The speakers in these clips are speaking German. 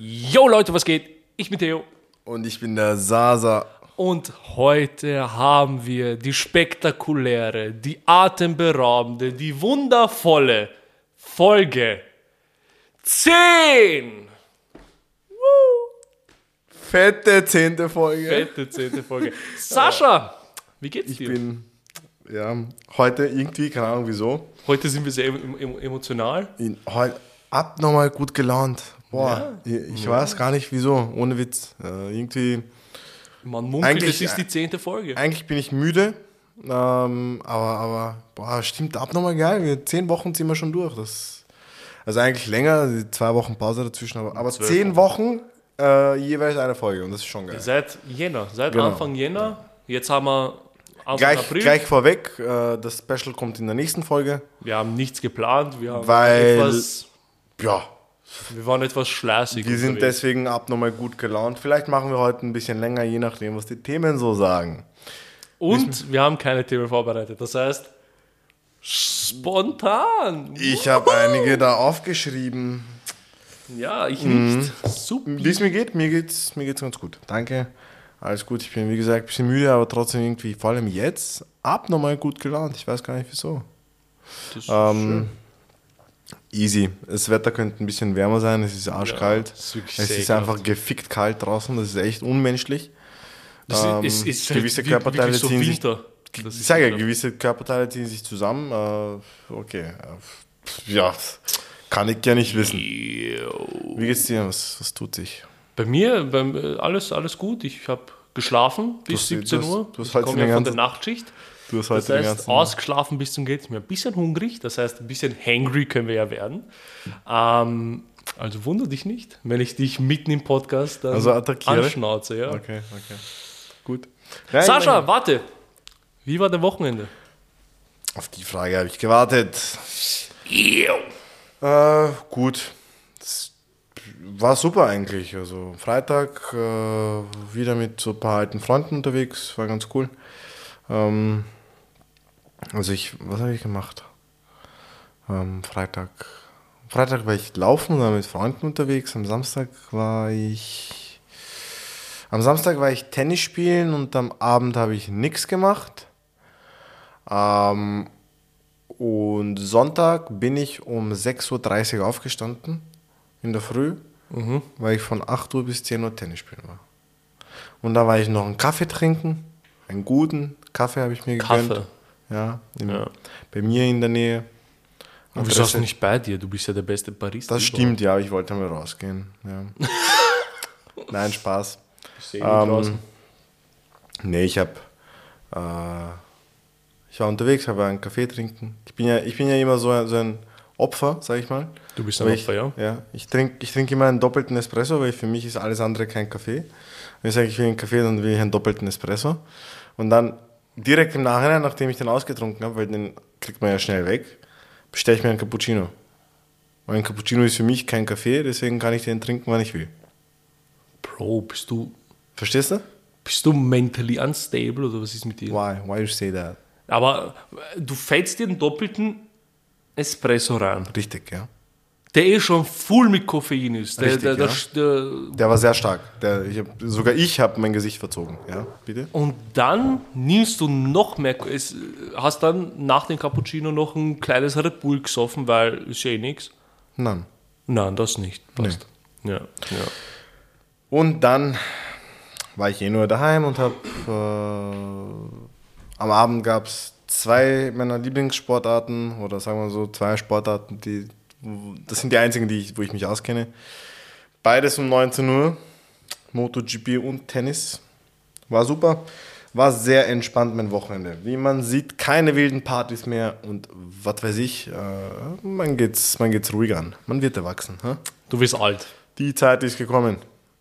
Yo Leute, was geht? Ich bin Theo. Und ich bin der Sasa. Und heute haben wir die spektakuläre, die atemberaubende, die wundervolle Folge 10. Fette zehnte Folge. Fette zehnte Folge. Sascha, wie geht's ich dir? bin, ja, heute irgendwie, keine Ahnung wieso, Heute sind wir sehr em- em- emotional. in, heute abnormal gut gelaunt. Boah, ich, ich weiß gar nicht wieso, ohne Witz. Äh, irgendwie, Man munkelt, Eigentlich- es ist die zehnte Folge. eigentlich bin ich müde, ähm, aber, aber, boah, stimmt abnormal geil. Wir, zehn Wochen ziehen wir schon durch. Das, also eigentlich länger, die zwei Wochen Pause dazwischen, aber, aber zehn Wochen äh, jeweils eine Folge und das ist schon geil. Seit Jänner, seit Genau. Anfang Jänner. Jetzt haben wir Anfang Gleich, April. gleich vorweg, äh, das Special kommt in der nächsten Folge. Wir haben nichts geplant. Wir, haben Weil- etwas, Ja, wir waren etwas schleißig. Wir sind unterwegs. deswegen abnormal gut gelaunt. Vielleicht machen wir heute ein bisschen länger, je nachdem, was die Themen so sagen. Und wir haben keine Themen vorbereitet. Das heißt, spontan. Ich habe einige da aufgeschrieben. Ja, ich Mhm. nicht. Super. Wie es mir geht, mir geht's, mir geht's ganz gut. Danke. Alles gut. Ich bin, wie gesagt, ein bisschen müde, aber trotzdem irgendwie, vor allem jetzt, abnormal gut gelaunt. Ich weiß gar nicht wieso. Das ist Ähm, easy. Das Wetter könnte ein bisschen wärmer sein. Es ist arschkalt. Ja, es ist es einfach gefickt kalt draußen. Das ist echt unmenschlich. Das ähm, ist, ist, ist gewisse wie- Körperteile so ziehen sich- Ich sage ja, gewisse Körperteile ziehen sich zusammen. Äh, okay. äh, Ja, kann ich ja nicht wissen. Wie geht's dir? Was, was tut sich? Bei mir, beim, äh, alles, alles gut. Ich habe geschlafen bis hast- 17 du hast- Uhr. du hast ich heute komme ja von der Nachtschicht. Du hast Das heute den heißt, ganzen. ausgeschlafen bis zum Geht's mir. Ein bisschen hungrig, das heißt, ein bisschen hangry können wir ja werden. Ähm, also wundere dich nicht, wenn ich dich mitten im Podcast dann Also attackiere? anschnauze. Ja. Okay, okay. Gut. Nein, Sascha, nein, warte. Wie war der Wochenende? Auf die Frage habe ich gewartet. Äh, gut. Das war super eigentlich. Also Freitag äh, wieder mit so ein paar alten Freunden unterwegs. War ganz cool. Ähm, also ich, was habe ich gemacht? Ähm, Freitag. Freitag war ich laufen oder mit Freunden unterwegs. Am Samstag war ich. Am Samstag war ich Tennis spielen und am Abend habe ich nichts gemacht. Ähm, und Sonntag bin ich um 6.30 Uhr aufgestanden in der Früh, weil ich von 8 Uhr bis 10 Uhr Tennis spielen war. Und da war ich noch einen Kaffee trinken, einen guten Kaffee habe ich mir gegönnt. Ja, Ja. bei mir in der Nähe. Und wieso hast du nicht bei dir? Du bist ja der beste Barista. Das stimmt, ja, ich wollte mal rausgehen. Ja. Nein, Spaß. Ich sehe Ähm, draußen. Nee, ich habe. Äh, ich war unterwegs, habe einen Kaffee trinken. Ich bin ja, ich bin ja immer so, ein- so ein Opfer, sag ich mal. Du bist ein Opfer, ich, ja? Ja, ich trinke ich trink immer einen doppelten Espresso, weil für mich ist alles andere kein Kaffee. Wenn ich sage, ich will einen Kaffee, dann will ich einen doppelten Espresso. Und dann direkt im Nachhinein, nachdem ich den ausgetrunken habe, weil den kriegt man ja schnell weg, bestelle ich mir einen Cappuccino. Weil ein Cappuccino ist für mich kein Kaffee, deswegen kann ich den trinken, wann ich will. Bro, bist du, Verstehst du? bist du mentally unstable oder was ist mit dir? Why? Why you say that? Aber äh, du fällst dir einen doppelten Espresso rein, Richtig, ja. Der eh schon full mit Koffein ist. Der, Richtig, der, der, ja. der, war sehr stark. Der, ich hab, sogar ich habe mein Gesicht verzogen. Ja, bitte? und dann nimmst du noch mehr, es, hast dann nach dem Cappuccino noch ein kleines Red Bull gesoffen, weil ist ja eh nichts. Nein. Nein, das nicht. Passt. Ja, ja. Und dann war ich eh nur daheim und habe äh, am Abend gab es zwei meiner Lieblingssportarten oder sagen wir so zwei Sportarten, die das sind die einzigen, die ich, wo ich mich auskenne. Beides um 19 Uhr, MotoGP und Tennis. War super. War sehr entspannt mein Wochenende. Wie man sieht, keine wilden Partys mehr und was weiß ich, äh, man geht's, man geht's ruhig an. Man wird erwachsen. Hä? Du wirst alt. Die Zeit ist gekommen.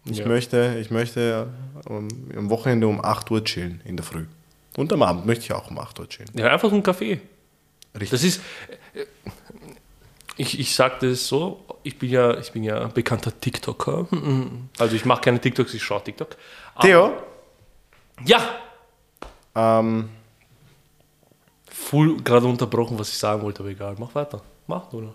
Ich Ja. möchte, ich möchte ähm, am Wochenende um 8 Uhr chillen in der Früh. Und am Abend möchte ich auch um 8 Uhr chillen. Ja, einfach so ein Kaffee. Richtig. Das ist. Ich, ich sage das so, ich bin ja, ich bin ja bekannter TikToker. Also ich mache keine TikToks, ich schaue TikTok. Aber- Theo, Ja! ähm, Full gerade unterbrochen, was ich sagen wollte, aber egal. Mach weiter. Mach, oder?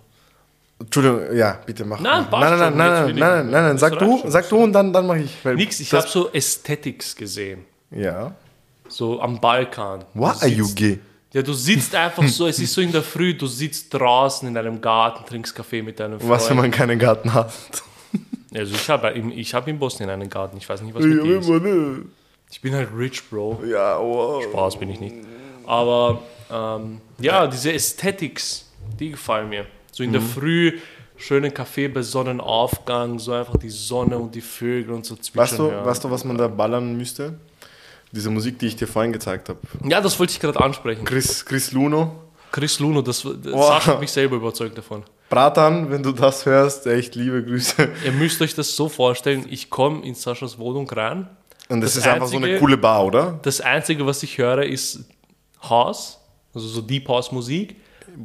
Entschuldigung, ja, bitte mach. Nein, nein, nein, nein, nein, nein, nein, nein, nein, sag du, sag du und dann, dann mache ich. Nix, ich habe so Aesthetics gesehen. Ja. So am Balkan. What are you gay? Ja, du sitzt einfach so, es ist so in der Früh, du sitzt draußen in einem Garten, trinkst Kaffee mit deinem Freund. Was, wenn man keinen Garten hat? Also ich habe ich hab in Bosnien einen Garten, ich weiß nicht, was mit dir ist. Ich bin halt rich, Bro. Ja, wow. Spaß bin ich nicht. Aber ähm, ja, diese Aesthetics, die gefallen mir. So in Mhm. der Früh, schönen Kaffee bei Sonnenaufgang, so einfach die Sonne und die Vögel und so zwitschern. Weißt du, weißt du, was man da ballern müsste? Diese Musik, die ich dir vorhin gezeigt habe. Ja, das wollte ich gerade ansprechen. Chris, Chris Luno. Chris Luno, das, das Wow. Sascha hat mich selber überzeugt davon. Bratan, wenn du das hörst, echt liebe Grüße. Ihr müsst euch das so vorstellen, ich komme in Saschas Wohnung rein. Und das, Das ist einfach so eine Einzige- coole Bar, oder? Das Einzige, was ich höre, ist House, also so Deep House Musik.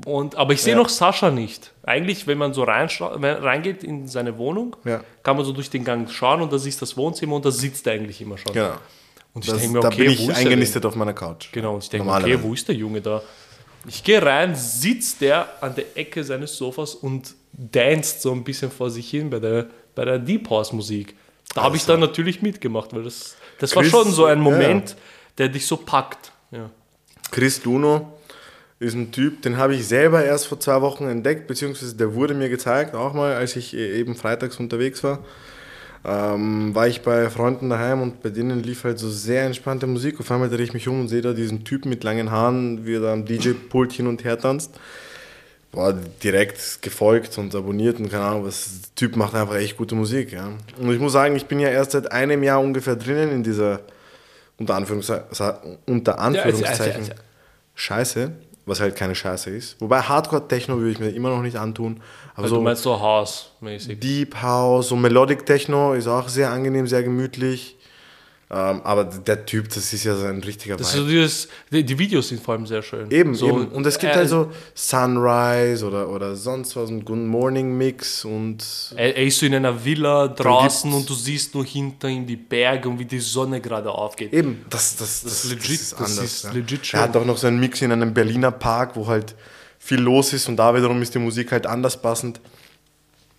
Und, aber ich sehe Ja. noch Sascha nicht. Eigentlich, wenn man so wenn- reingeht in seine Wohnung, Ja. kann man so durch den Gang schauen und da ist das Wohnzimmer und da sitzt er eigentlich immer schon. Genau. Und ich Das, denke mir, da okay, bin wo ich ist eingenistet auf meiner Couch. Genau, und ich denke mir, okay, wo ist der Junge da? Ich gehe rein, sitzt der an der Ecke seines Sofas und danst so ein bisschen vor sich hin bei der, bei der Deep House Musik. Da habe ich dann natürlich mitgemacht, weil das, das war Chris, schon so ein ja. Moment, der dich so packt. Ja. Chris Luno ist ein Typ, den habe ich selber erst vor zwei Wochen entdeckt, beziehungsweise der wurde mir gezeigt, auch mal, als ich äh, eben freitags unterwegs war. Ähm, war ich bei Freunden daheim und bei denen lief halt so sehr entspannte Musik. Auf einmal drehe ich mich um und sehe da diesen Typen mit langen Haaren, wie er da am DJ-Pult hin und her tanzt. War direkt gefolgt und abonniert und keine Ahnung, was. Der Typ macht einfach echt gute Musik. Ja. Und ich muss sagen, ich bin ja erst seit einem Jahr ungefähr drinnen in dieser unter, Anführungszeichen, unter Anführungszeichen ja, ja. Scheiße, was halt keine Scheiße ist. Wobei Hardcore-Techno würde ich mir immer noch nicht antun. Aber Also so du meinst so House-mäßig. Deep House, so Melodic Techno ist auch sehr angenehm, sehr gemütlich. Ähm, aber der Typ, das ist ja so ein richtiger Das ist so dieses, die, die Videos sind vor allem sehr schön. Eben, so, eben. Und es gibt äh, halt so Sunrise oder, oder sonst was, ein Good Morning Mix und Er, er ist so in einer Villa draußen und du siehst nur hinter ihm die Berge und wie die Sonne gerade aufgeht. eben, das, das, das, ist legit, das ist legit schön. Er hat auch noch so einen Mix in einem Berliner Park, wo halt viel los ist und da wiederum ist die Musik halt anders passend.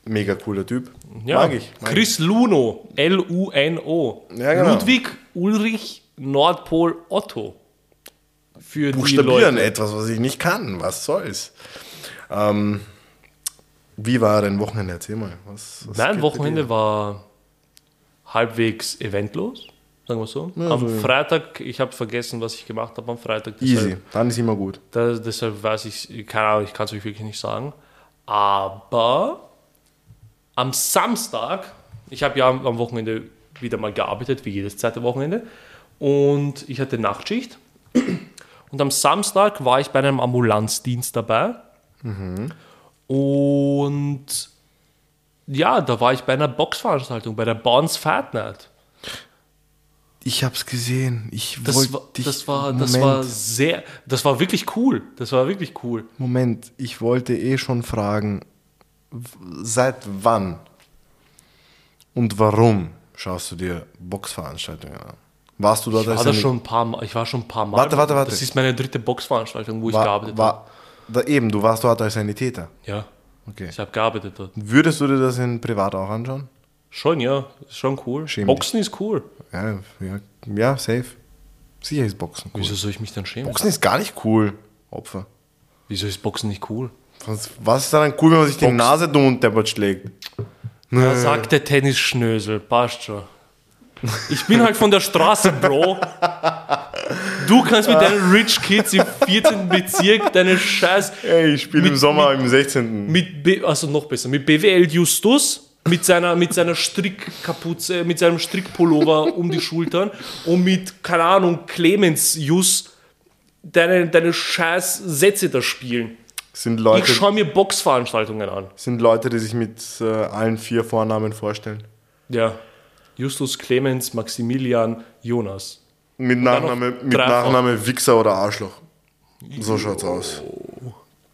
Mega cooler Typ. Ja, Mag ich. Mag. Chris Luno, L-U-N-O. Ja, genau. Ludwig Ulrich Nordpol Otto. Für die Buchstabieren Leute. etwas, was ich nicht kann. Was soll's? Ähm, wie war dein Wochenende? Erzähl mal. Was, was bei Wochenende war halbwegs eventlos, sagen wir so. Ja, am so- Freitag, ich habe vergessen, was ich gemacht habe am Freitag. Easy. deshalb- Dann ist immer gut. Da, deshalb weiß ich, keine Ahnung, ich kann es euch wirklich nicht sagen. Aber am Samstag, ich habe ja am Wochenende wieder mal gearbeitet, wie jedes zweite Wochenende, und ich hatte Nachtschicht. Und am Samstag war ich bei einem Ambulanzdienst dabei. Und ja, da war ich bei einer Boxveranstaltung, bei der Bounce Fat Night. Ich hab's gesehen. Ich Das, wollte war, dich- das, war, Moment, das war sehr, das war wirklich cool. Das war wirklich cool. Moment, ich wollte eh schon fragen, seit wann und warum schaust du dir Boxveranstaltungen an? Warst du dort Ich war, als da schon ein paar Mal, ich war schon ein paar Mal. Warte, warte, warte. Das ist meine dritte Boxveranstaltung, wo ich war, gearbeitet habe. war, da eben, du warst dort als Sanitäter. Ja, Okay. ich habe gearbeitet dort. Würdest du dir das in privat auch anschauen? Schon, ja, ist schon cool. Schäm Boxen ist cool. Ja, ja, ja safe. Sicher ist Boxen cool. Wieso soll ich mich dann schämen? Boxen ist gar nicht cool, Opfer. Wieso ist Boxen nicht cool? Was, was ist daran cool, wenn man sich die. Nase dumm und deppert schlägt? Da sagt der Tennisschnösel, passt schon. Ich bin halt von der Straße, Bro. Du kannst mit deinen Rich Kids im 14. Bezirk deine Scheiß Ey, ich spiele im Mit- Sommer im 16. mit B, also noch besser, mit BWL Justus, mit seiner, mit seiner Strickkapuze, mit seinem Strickpullover um die Schultern und mit, keine Ahnung, Clemens Jus deine, deine scheiß Sätze da spielen. Sind Ich Leute, schaue mir Boxveranstaltungen an. sind Leute, die sich mit äh, allen vier Vornamen vorstellen. Ja. Justus, Clemens, Maximilian, Jonas. Mit Nachname, mit. Nachname Wichser oder Arschloch. So schaut's aus.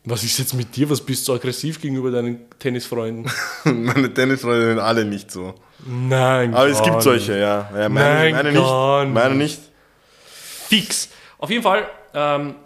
Was ist jetzt mit dir? Was bist du aggressiv gegenüber deinen Tennisfreunden? Meine Tennisfreunde sind alle nicht so. Nein, Aber es gibt solche, ja. ja meine, Nein, meine nicht. Meine nicht. Fix. Auf jeden Fall, ähm,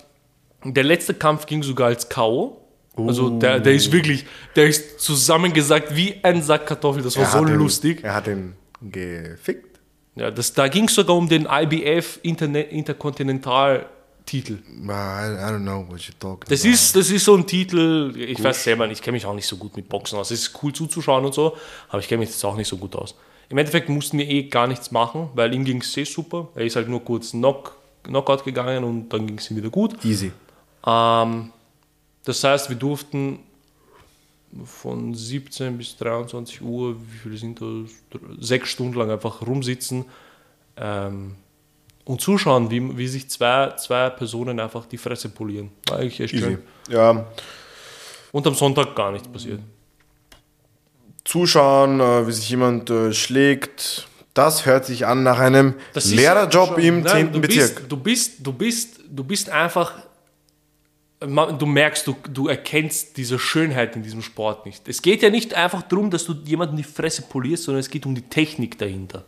der letzte Kampf ging sogar als K.O. Also der, der ist wirklich, der ist zusammengesagt wie ein Sack Kartoffeln. Das war Er so ihn- lustig. Er hat ihn gefickt. Ja, das, da ging es sogar um den IBF Interne Interkontinental-Titel. I, I don't know what you're talking Das about. ist, das ist so ein Titel, ich weiß selber nicht, ich kenne mich auch nicht so gut mit Boxen aus. Es ist cool zuzuschauen und so, aber ich kenne mich jetzt auch nicht so gut aus. Im Endeffekt mussten wir eh gar nichts machen, weil ihm ging es eh super. Er ist halt nur kurz Knock, Knockout gegangen und dann ging es ihm wieder gut. easy. Ähm, das heißt, wir durften von 17 bis 23 Uhr, wie viele sind das? Sechs Stunden lang einfach rumsitzen ähm, und zuschauen, wie, wie sich zwei, zwei Personen einfach die Fresse polieren. War eigentlich echt Easy. schön. Ja, Und am Sonntag gar nichts passiert. zuschauen, äh, wie sich jemand äh, schlägt. Das hört sich an nach einem Lehrerjob im Nein, 10. du Bezirk. Bist, du, bist, du, bist, du bist einfach. Du merkst, du, du erkennst diese Schönheit in diesem Sport nicht. Es geht ja nicht einfach darum, dass du jemanden die Fresse polierst, sondern es geht um die Technik dahinter.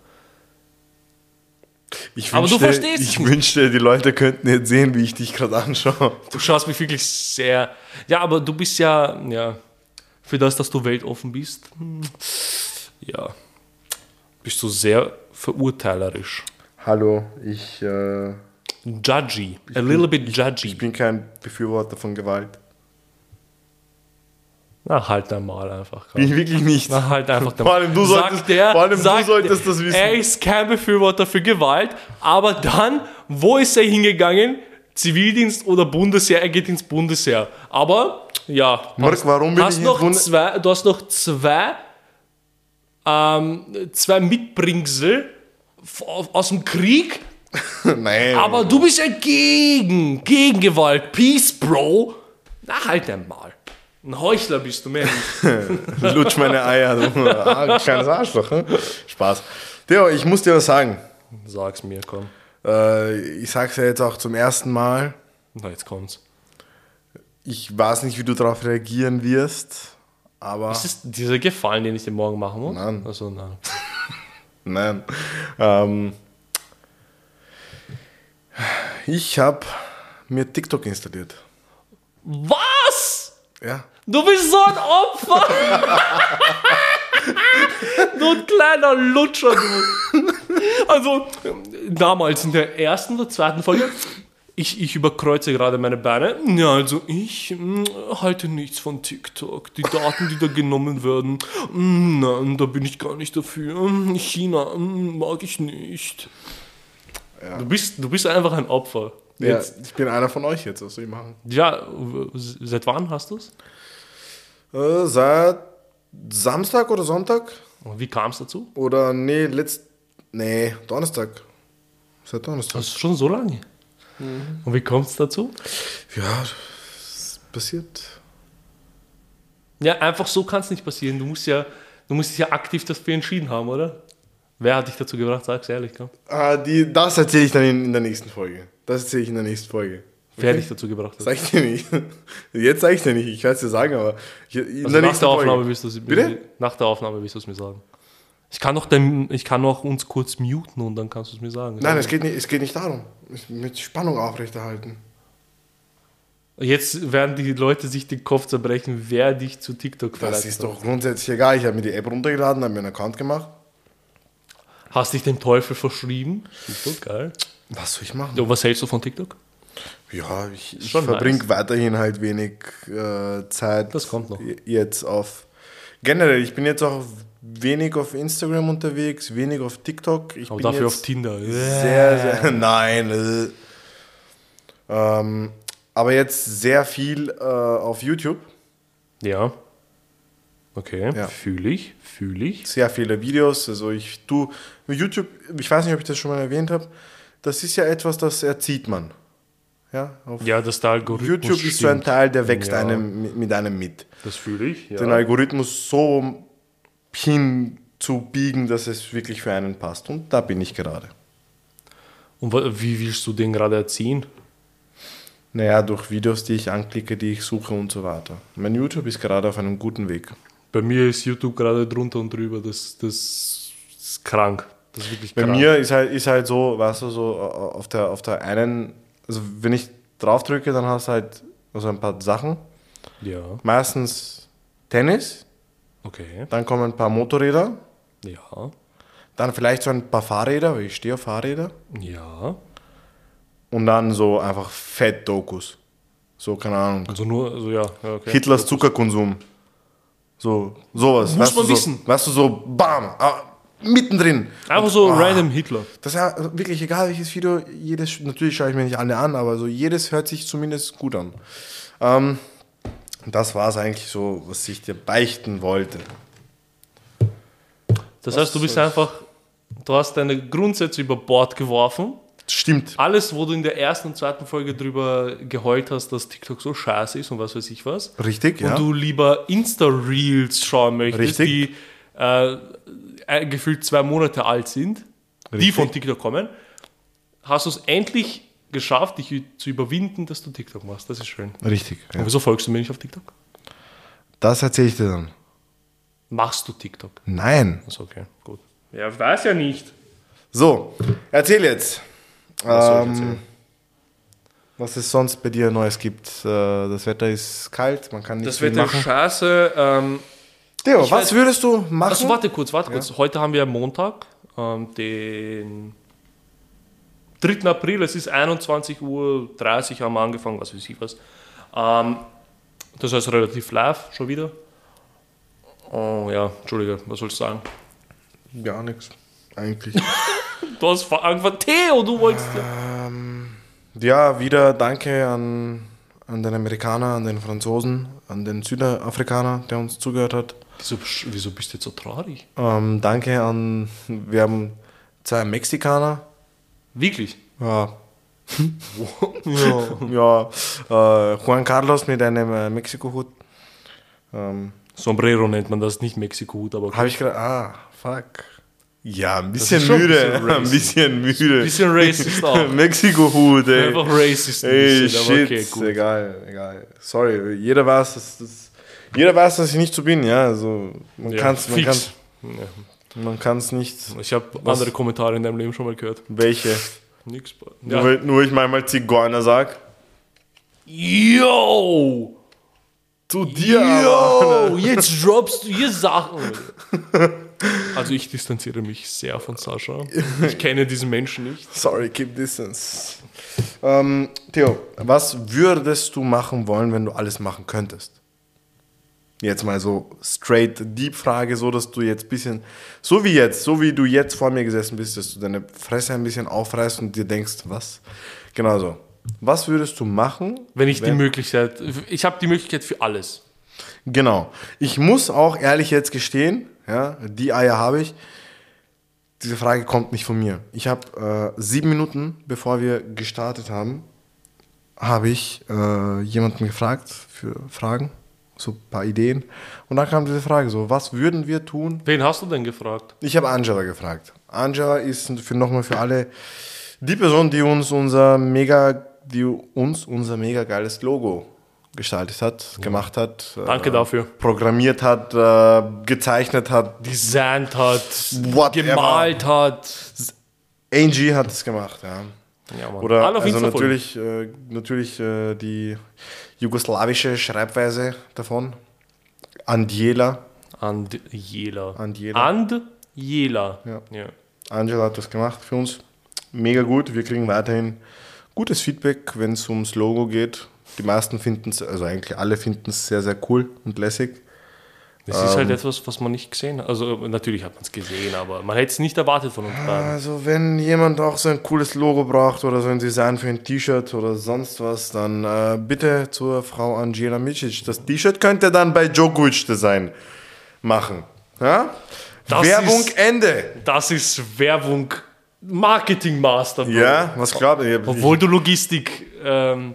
Ich Aber du wünschte, verstehst es Ich wünschte, die Leute könnten jetzt sehen, wie ich dich gerade anschaue. Du schaust mich wirklich sehr. Ja, aber du bist ja, ja, für das, dass du weltoffen bist, hm, ja, bist du sehr verurteilerisch. Hallo, ich, äh, Judgy. A little bit judgy. ich bin kein Befürworter von Gewalt. Na, halt einmal einfach. Bin ich wirklich nicht. Na, halt einfach Vor allem du Sagt solltest- der, vor allem du solltest das wissen. Er ist kein Befürworter für Gewalt, aber dann, wo ist er hingegangen? Zivildienst oder Bundesheer? Er geht ins Bundesheer. Aber, ja. Hast- warum bin hast ich noch zwei, Du hast noch zwei, ähm, zwei Mitbringsel aus dem Krieg, Nein. aber du bist ja gegen, gegen Gewalt. Peace, Bro. Na, halt einmal. Ein Heuchler bist du mehr. Lutsch meine Eier. Du. Ah, kleines Arschloch. Hm? Spaß. Theo, ich muss dir was sagen. Sag's mir, komm. Äh, ich sag's ja jetzt auch zum ersten Mal. Na, jetzt kommt's. Ich weiß nicht, wie du darauf reagieren wirst, aber Ist das dieser Gefallen, den ich dir morgen machen muss? Nein. Also, nein. nein. Ähm, ich habe mir TikTok installiert. Was? Ja. Du bist so ein Opfer! du ein kleiner Lutscher, du. Also, damals in der ersten oder zweiten Folge, ich, ich überkreuze gerade meine Beine. Ja, also ich mm, halte nichts von TikTok. Die Daten, die da genommen werden, mm, nein, da bin ich gar nicht dafür. Mm, China mm, mag ich nicht. Du, bist, du bist einfach ein Opfer. ja. Jetzt, Ich bin einer von euch jetzt, was soll ich machen? ja, seit wann hast du es? Äh, seit Samstag oder Sonntag? Wie kam es dazu? Oder nee, letzt. Nee, Donnerstag. Seit Donnerstag. Das ist schon so lange. Und wie kommt es dazu? Ja, es passiert. Ja, einfach so kann es nicht passieren. Du musst ja, du musst dich ja aktiv dafür entschieden haben, oder? Wer hat dich dazu gebracht? Sag's ehrlich, komm. Ah, die, das erzähle ich dann in, in der nächsten Folge. Das erzähle ich in der nächsten Folge. Wer dich dazu gebracht hat. Sag ich dir nicht. Jetzt sag ich dir nicht. Ich kann es dir sagen, aber ich, in Also der nach der Aufnahme wirst du es Bitte? Nach der Aufnahme wirst du es mir sagen. Ich kann doch den, ich kann noch uns kurz muten und dann kannst du es mir sagen. Nein, es geht nicht, es geht nicht darum. Mit Spannung aufrechterhalten. Jetzt werden die Leute sich den Kopf zerbrechen, wer dich zu TikTok Das verleitet ist hat. doch grundsätzlich egal. Ich habe mir die App runtergeladen, habe mir einen Account gemacht. Hast dich dem Teufel verschrieben? Super, geil. Was soll ich machen? Und was hältst du von TikTok? Ja, ich, ich verbringe nice. weiterhin halt wenig äh, Zeit. Das kommt noch. Jetzt auf. Generell, ich bin jetzt auch wenig auf Instagram unterwegs, wenig auf TikTok. Ich Aber bin dafür auf Tinder. Sehr, sehr. Nein. Äh. Ähm, aber jetzt sehr viel äh, auf YouTube. Ja. Okay, Ja. fühle ich, fühle ich. Sehr viele Videos. Also ich tu YouTube, ich weiß nicht, ob ich das schon mal erwähnt habe. Das ist ja etwas, das erzieht man. Ja, Ja, dass der Algorithmus YouTube ist so ein stimmt. Teil, der wächst Ja. einem, mit- einem mit. Das fühle ich, ja. Den Algorithmus so hinzubiegen, dass es wirklich für einen passt. Und da bin ich gerade. Und wie willst du den gerade erziehen? Naja, durch Videos, die ich anklicke, die ich suche und so weiter. Mein YouTube ist gerade auf einem guten Weg. Bei mir ist YouTube gerade drunter und drüber. Das, das ist krank. Das ist wirklich Bei krank. mir ist halt, ist halt so, weißt du, so äh, auf der, auf der einen, also wenn ich drauf drücke, dann hast du halt also ein paar Sachen Ja. Meistens Tennis, Okay. dann kommen ein paar Motorräder, Ja. dann vielleicht so ein paar Fahrräder, weil ich stehe auf Fahrräder. Ja. Und dann so einfach Fett-Dokus. So, keine Ahnung. Also nur, also ja. ja okay. Hitlers Zuckerkonsum. So, sowas. Muss man du, so, wissen. Weißt du, so bam, ah, mittendrin. Einfach so Ah. random Hitler. Das ist ja wirklich egal, welches Video, jedes, natürlich schaue ich mir nicht alle an, aber so jedes hört sich zumindest gut an. Ähm, das war es eigentlich so, was ich dir beichten wollte. Das heißt, du bist einfach, du hast deine Grundsätze über Bord geworfen. Stimmt. Alles, wo du in der ersten und zweiten Folge drüber geheult hast, dass TikTok so scheiße ist und was weiß ich was. Richtig, ja. Und du lieber Insta-Reels schauen möchtest, Richtig. die äh, äh, gefühlt zwei Monate alt sind, die Richtig. von TikTok kommen, hast du es endlich geschafft, dich zu überwinden, dass du TikTok machst. Das ist schön. Richtig. Ja. Und wieso folgst du mir nicht auf TikTok? Das erzähle ich dir dann. Machst du TikTok? Nein. Also okay, gut. Ja, ich weiß ja nicht. So, erzähl jetzt. Was Ähm, was es sonst bei dir Neues gibt. Äh, Das Wetter ist kalt, man kann nicht Das Wetter ist machen. scheiße. Ähm, Theo, was weiß- würdest du machen? also warte kurz, warte kurz. Heute haben wir Montag, ähm, den 3. April. Es ist 21.30 Uhr, haben wir angefangen, was weiß ich was. Ähm, das heißt relativ live schon wieder. Oh ja, Entschuldige, was soll ich sagen? Gar nichts. Eigentlich. Du hast angefangen, Theo, du wolltest ja. ja, wieder danke an, an den Amerikaner, an den Franzosen, an den Südafrikaner, der uns zugehört hat. Wieso, wieso bist du jetzt so traurig? Ähm, danke an, wir haben zwei Mexikaner. Wirklich? Ja. ja, ja. Äh, Juan Carlos mit einem äh, Mexiko-Hut. Ähm, Sombrero nennt man das, nicht Mexiko-Hut, aber. Habe ich gerade. Ah, fuck. Ja, ein bisschen schon ein müde. bisschen Ein bisschen müde. Bisschen racist auch. Mexiko-Hut, ey. Einfach racist. ein Ey, bisschen, shit. okay, gut. Egal, egal. Sorry, jeder weiß, dass das. Jeder weiß, dass ich nicht so bin, ja. Also, man Ja, kann es man kann's, Ja. man kann's nicht. Ich habe andere Kommentare in deinem Leben schon mal gehört. Welche? Nix. Nur, Ja. nur weil ich manchmal Zigeuner sag. Yo! Zu dir, aber. Yo! Jetzt droppst du hier Sachen. Also ich distanziere mich sehr von Sascha. Ich kenne diesen Menschen nicht. Sorry, keep distance. Ähm, Theo, was würdest du machen wollen, wenn du alles machen könntest? Jetzt mal so straight deep Frage, so dass du jetzt ein bisschen, so wie jetzt, so wie du jetzt vor mir gesessen bist, dass du deine Fresse ein bisschen aufreißt und dir denkst, was? Genau so. Was würdest du machen? Wenn ich die wenn- Möglichkeit, ich habe die Möglichkeit für alles. Genau. Ich muss auch ehrlich jetzt gestehen, ja, die Eier habe ich. Diese Frage kommt nicht von mir. Ich habe äh, sieben Minuten, bevor wir gestartet haben, habe ich äh, jemanden gefragt für Fragen, so ein paar Ideen. Und dann kam diese Frage so, was würden wir tun? Wen hast du denn gefragt? Ich habe Angela gefragt. Angela ist für nochmal für alle die Person, die uns unser mega, die uns unser mega geiles Logo gestaltet hat, gemacht hat. Danke äh, dafür. Programmiert hat, äh, gezeichnet hat. Designt hat, Whatever. gemalt hat. Angie hat es gemacht, ja. Ja. Oder Alle also natürlich, äh, natürlich äh, die jugoslawische Schreibweise davon. Andjela. Andjela. Andjela. Andjela. Ja. ja. Angela hat das gemacht für uns. Mega gut. Wir kriegen weiterhin gutes Feedback, wenn es ums Logo geht. Die meisten finden es, also eigentlich alle finden es sehr, sehr cool und lässig. Das ist Ähm. halt etwas, was man nicht gesehen hat. Also natürlich hat man es gesehen, aber man hätte es nicht erwartet von uns beiden. Also wenn jemand auch so ein cooles Logo braucht oder so ein Design für ein T-Shirt oder sonst was, dann äh, bitte zur Frau Angela Micic. Das T-Shirt könnt ihr dann bei Djokovic Design machen. Ja? Werbung ist- Ende. Das ist Werbung, Marketing-Master. Bro. Ja, was glaubt ihr? Obwohl du Logistik ähm,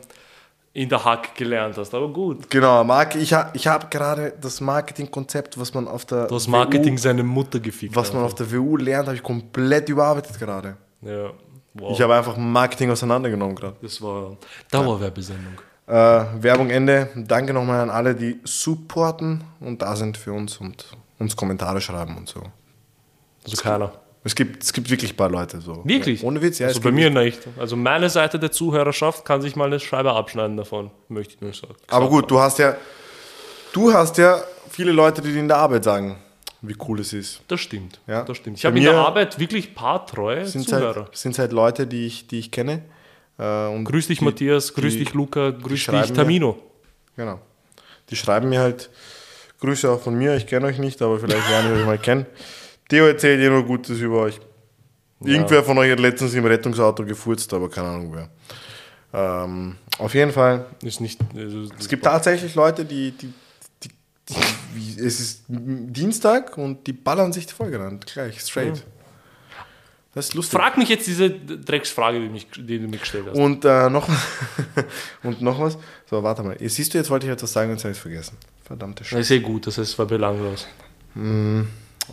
in der Hack gelernt hast, aber gut. Genau, Mark, ich, ha, ich habe gerade das Marketingkonzept, was man auf der Du hast WU Marketing seine Mutter gefickt. was man auf der WU lernt, habe ich komplett überarbeitet gerade. ja, wow. Ich habe einfach Marketing auseinandergenommen gerade. das war Dauerwerbesendung. Äh, Werbung Ende. Danke nochmal an alle, die supporten und da sind für uns und uns Kommentare schreiben und so. Also keiner. Es gibt, es gibt wirklich ein paar Leute so. Wirklich? Ohne Witz, ja. Also bei mir nicht. Also meine Seite der Zuhörerschaft kann sich mal eine Scheibe abschneiden davon, möchte ich nur sagen. Aber gut, du hast ja, du hast ja viele Leute, die dir in der Arbeit sagen, wie cool es ist. Das stimmt. Ja. Das stimmt. Ich habe in der mir Arbeit wirklich paar treue Sind Zuhörer. halt, sind halt Leute, die ich, die ich kenne. Äh, und Grüß dich, die, Matthias. Grüß die- dich, Luca. Grüß dich, mir- Tamino. Genau. Die schreiben mir halt Grüße auch von mir. Ich kenne euch nicht, aber vielleicht lernen wir euch mal kennen. Theo erzählt ihr nur Gutes über euch. Irgendwer von euch hat letztens im Rettungsauto gefurzt, aber keine Ahnung wer. Ähm, auf jeden Fall. Ist nicht. Also, Es gibt tatsächlich Leute, die, die, die, die es ist Dienstag und die ballern sich die Folge an, gleich, straight. Das ist lustig. Frag mich jetzt diese Drecksfrage, die, mich, die du mir gestellt hast. Und äh, noch und noch was. So, warte mal. Siehst du, jetzt wollte ich etwas sagen und jetzt habe ich es vergessen. Verdammte Das Scheiße. ist eh gut, das heißt, war belanglos.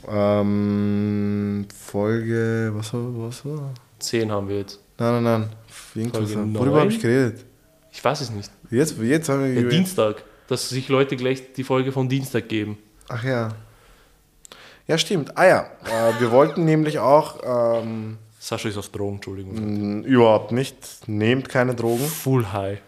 Ähm, Folge, was war, was war? Zehn haben wir jetzt. Nein, nein, nein. Irgendwas. Folge Worüber habe ich geredet? Ich weiß es nicht. Jetzt, jetzt haben wir über- Dienstag. Dass sich Leute gleich die Folge vom Dienstag geben. Ach ja. Ja, stimmt. Ah ja, äh, wir wollten nämlich auch ähm, Sascha ist auf Drogen, Entschuldigung. überhaupt nicht, nehmt keine Drogen. Full high.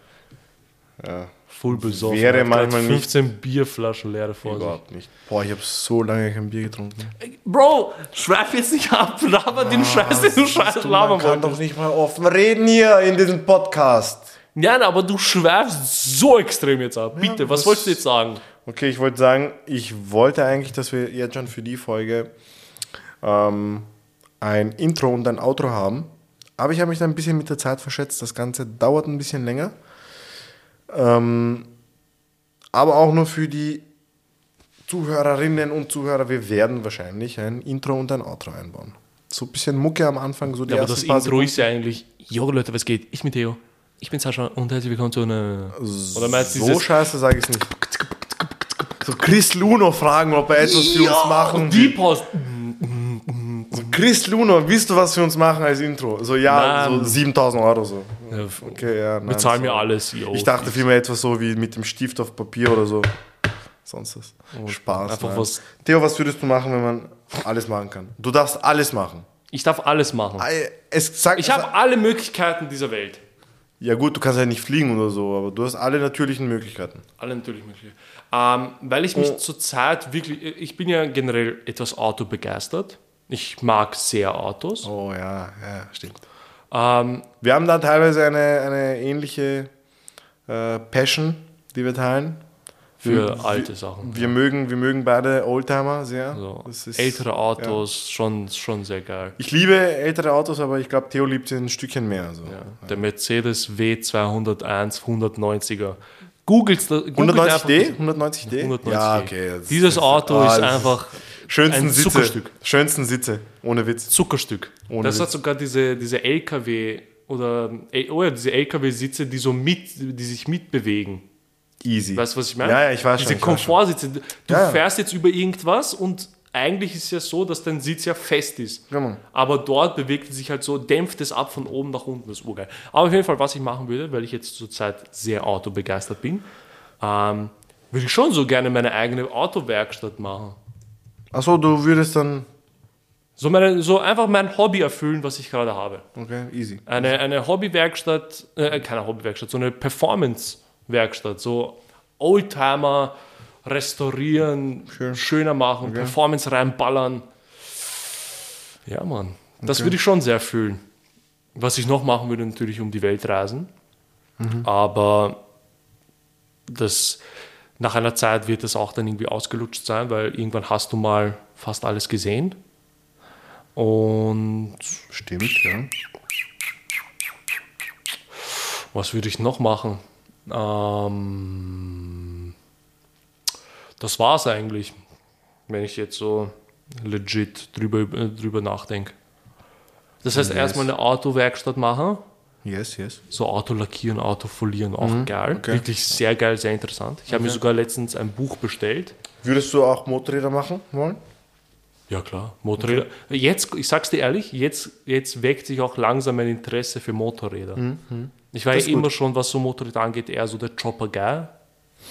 Ja, Full besoffen. Wäre Hat manchmal nicht- 15 Bierflaschen leere vor sich. überhaupt nicht. Boah, ich habe so lange kein Bier getrunken. Bro, schreib jetzt nicht ab, laber den Scheiß, den du Scheiß labern Man kann doch nicht mal offen reden hier in diesem Podcast. Nein, aber du schweifst so extrem jetzt ab. Bitte, was was- wolltest du jetzt sagen? Okay, ich wollte sagen, ich wollte eigentlich, dass wir jetzt schon für die Folge ähm, ein Intro und ein Outro haben. Aber ich habe mich da ein bisschen mit der Zeit verschätzt. Das Ganze dauert ein bisschen länger. Ähm, aber auch nur für die Zuhörerinnen und Zuhörer. Wir werden wahrscheinlich ein Intro und ein Outro einbauen. So ein bisschen Mucke am Anfang, so die Ja, aber das Intro ist ja eigentlich, jo Leute, was geht? Ich bin Theo, ich bin Sascha und herzlich willkommen zu einer... Oder meinst du so scheiße sage ich es nicht. So Chris Luno fragen, ob er etwas für uns machen Die Post... Chris Luno, willst du was für uns machen als Intro? So, ja, Nein. so 7000 Euro so. Ja, Okay, ja, nein. Bezahl mir so. alles, yo. Ich dachte vielmehr etwas so wie mit dem Stift auf Papier oder so. Sonst was. Spaß. einfach nein. was- Theo, was würdest du machen, wenn man alles machen kann? Du darfst alles machen. Ich darf alles machen. Es sagt, Ich habe alle Möglichkeiten dieser Welt. ja gut, du kannst ja nicht fliegen oder so, aber du hast alle natürlichen Möglichkeiten. Alle natürlich möglich. Ähm, weil ich mich zurzeit wirklich, ich bin ja generell etwas autobegeistert. Ich mag sehr Autos. Oh ja, ja, stimmt. Ähm, Wir haben da teilweise eine, eine ähnliche äh, Passion, die wir teilen. für Wir- alte Sachen. Wir mögen, wir mögen beide Oldtimer sehr. Also, Das ist- ältere Autos, schon, schon sehr geil. Ich liebe ältere Autos, aber ich glaube, Theo liebt sie ein Stückchen mehr. So. Ja. Der Mercedes W201 190er. Googles googelt 190D? einfach- 190D? 190D. Ja, okay. das- Dieses Auto ah, ist einfach Schönsten ein Sitze. Zuckerstück. Schönsten Sitze, ohne Witz. Zuckerstück. Ohne das Witz. hat sogar diese, diese LKW oder äh, oh ja, diese LKW-Sitze, die so mit, die sich mitbewegen. Easy. Weißt du, was ich meine? Ja, ja, ich weiß schon. Diese schon. Komfortsitze. Du Ja, ja. fährst jetzt über irgendwas und eigentlich ist es ja so, dass dein Sitz ja fest ist. Mann. Aber dort bewegt es sich halt so, dämpft es ab von oben nach unten. Das ist urgeil. Aber auf jeden Fall, was ich machen würde, weil ich jetzt zurzeit sehr autobegeistert bin, ähm, würde ich schon so gerne meine eigene Autowerkstatt machen. Achso, du würdest dann. So, meine, so einfach mein Hobby erfüllen, was ich gerade habe. Okay, easy. Eine, eine Hobbywerkstatt, äh, keine Hobbywerkstatt, so eine Performance-Werkstatt. So Oldtimer restaurieren, Schön. schöner machen, Performance reinballern. Ja, Mann. Das würde ich schon sehr fühlen. Was ich noch machen würde, natürlich um die Welt reisen. Aber das, nach einer Zeit wird das auch dann irgendwie ausgelutscht sein, weil irgendwann hast du mal fast alles gesehen. Und Stimmt, ja. Was würde ich noch machen? Ähm, das war's eigentlich, wenn ich jetzt so legit drüber, drüber nachdenke. Das heißt, Yes. erstmal eine Autowerkstatt machen, Yes, yes. so Auto lackieren, Auto folieren, auch geil. okay. Wirklich sehr geil, sehr interessant. Ich habe mir sogar letztens ein Buch bestellt. Würdest du auch Motorräder machen wollen? Ja, klar. Motorräder. Jetzt, ich sag's dir ehrlich, jetzt, jetzt weckt sich auch langsam mein Interesse für Motorräder. Ich war Mhm, ja immer gut. schon, was so Motorräder angeht, eher so der Chopper-Guy.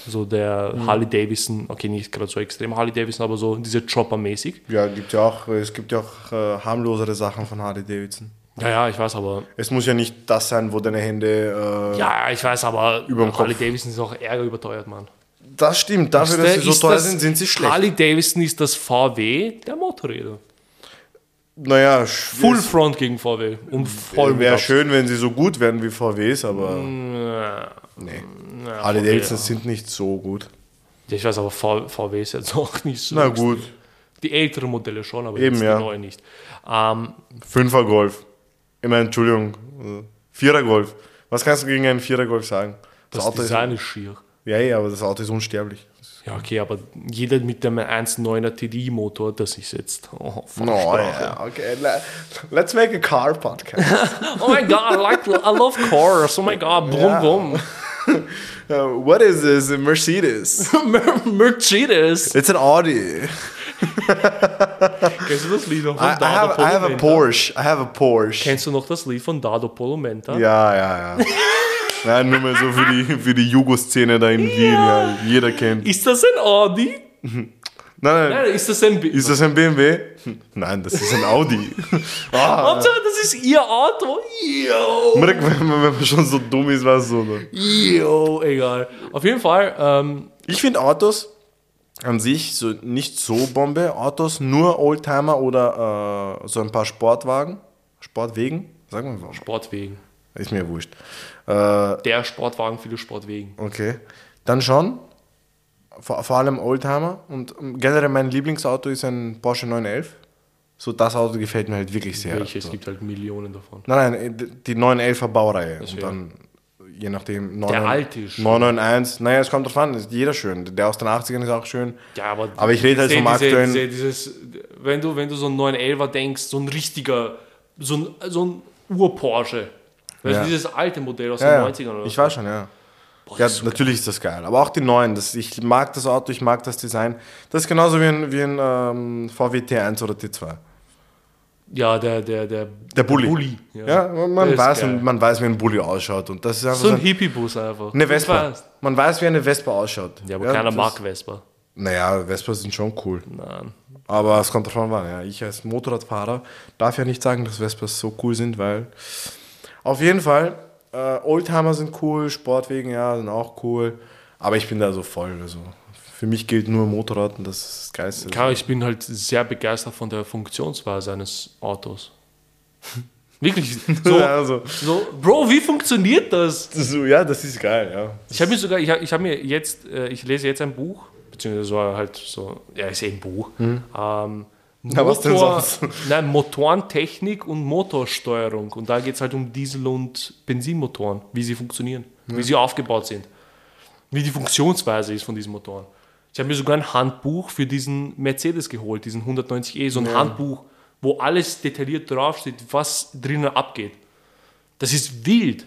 So der Harley Davidson, okay, nicht gerade so extrem Harley Davidson, aber so diese Chopper-mäßig. Ja, gibt ja auch, es gibt ja auch äh, harmlosere Sachen von Harley Davidson. Ja, ja, ich weiß, aber. Es muss ja nicht das sein, wo deine Hände. Äh, Ja, ich weiß, aber Kopf. Harley Davidson ist auch ärger überteuert, Mann. Das stimmt, dafür, dass sie so Ist teuer das- sind, sind sie schlecht. Harley Davidson ist das VW der Motorräder. naja, Full Front gegen VW. Und voll Wäre schön, wenn sie so gut wären wie VWs, aber Ja, nee. Ja, Harley VW, ja. sind nicht so gut. Ich weiß, aber VW ist jetzt auch nicht so. Na gut, Die älteren Modelle schon, aber Eben, jetzt ja. die neuen nicht. Ähm, Fünfer Golf. Ich meine, Entschuldigung, Vierer Golf. Was kannst du gegen einen Vierer Golf sagen? das Design ist schier. ja, ja, aber das Auto ist unsterblich. Ja, okay, aber jeder mit dem 1.9er TDI-Motor, das ist jetzt. Oh, No, yeah, okay. le- Let's make a car podcast. oh my god, I, like, I love cars. Oh my god, brumm, Ja. brumm. Uh, what is this? A Mercedes. Mer- Mercedes. It's an Audi. Kennst du das Lied noch I, von I, Dado have, I have a? Porsche. I have a Porsche. Kennst du noch das Lied von Dado Polomenta? Ja, ja, ja. Nein, nur mal so für die, für die Jugo-Szene da in Wien. Ja. Jeder kennt. Ist das ein Audi? Nein, nein. Nein, ist das ein... B Ist das ein BMW? Nein, das ist ein Audi. ah, Hauptsache, das ist ihr Auto. Yo. Merk, wenn man, wenn man schon so dumm ist, was so. Ne? Yo, egal. Auf jeden Fall, ähm, Ich finde Autos an sich so nicht so Bombe. Autos nur Oldtimer oder äh, so ein paar Sportwagen. Sportwegen? Sagen wir mal. Sportwegen. Ist mir wurscht. Äh, Der Sportwagen für die Sportwegen. okay. Dann schon. Vor, vor allem Oldtimer. Und generell mein Lieblingsauto ist ein Porsche 911. So das Auto gefällt mir halt wirklich sehr. Welche? Es So. gibt halt Millionen davon. Nein, nein, äh, die 911er Baureihe. Und wäre- dann, je nachdem, Der alte ist schön. 991. Naja, es kommt drauf an, ist jeder schön. Der aus den 80ern ist auch schön. Ja, aber, Aber ich rede halt vom aktuellen- Diese, dieses, wenn, du, wenn du so einen 911er denkst, so ein richtiger, so ein, so ein Ur-Porsche. Weißt Ja. du, dieses alte Modell aus Ja, den ja. 90ern oder Ich so. weiß schon, ja. Boah, Ja, ist so natürlich ist das geil. Aber auch die neuen. Das, ich mag das Auto, ich mag das Design. Das ist genauso wie ein, wie ein ähm, VW T1 oder T2. Ja, der, der, der, Der Bulli. Bulli. Ja, man, Der man ist weiß, geil. man weiß, wie ein Bulli ausschaut. Und das ist einfach So ein ein, Hippie-Bus einfach. eine Vespa. Man weiß, wie eine Vespa ausschaut. Ja, aber keiner das- mag Vespa. Naja, Vespa sind schon cool. Nein. Aber es kommt davon an. Ja. Ich als Motorradfahrer darf ja nicht sagen, dass Vespas so cool sind, weil auf jeden Fall, äh, Oldtimer sind cool, Sportwegen ja, sind auch cool. Aber ich bin da so voll. Also für mich gilt nur Motorrad und das ist das Geilste. Klar, ich bin halt sehr begeistert von der Funktionsweise eines Autos. Wirklich. So, Ja, also, so, Bro, wie funktioniert das? so, ja, das ist geil, ja. Ich habe mir sogar, ich habe hab mir jetzt, äh, ich lese jetzt ein Buch, beziehungsweise so halt so, ja, ist eh ein Buch. Ähm, Na, was denn sonst? Nein, Motorentechnik und Motorsteuerung. Und da geht es halt um Diesel- und Benzinmotoren, wie sie funktionieren, wie sie aufgebaut sind, wie die Funktionsweise ist von diesen Motoren. Ich habe mir sogar ein Handbuch für diesen Mercedes geholt, diesen 190e, so ein Handbuch, wo alles detailliert draufsteht, was drinnen abgeht. Das ist wild.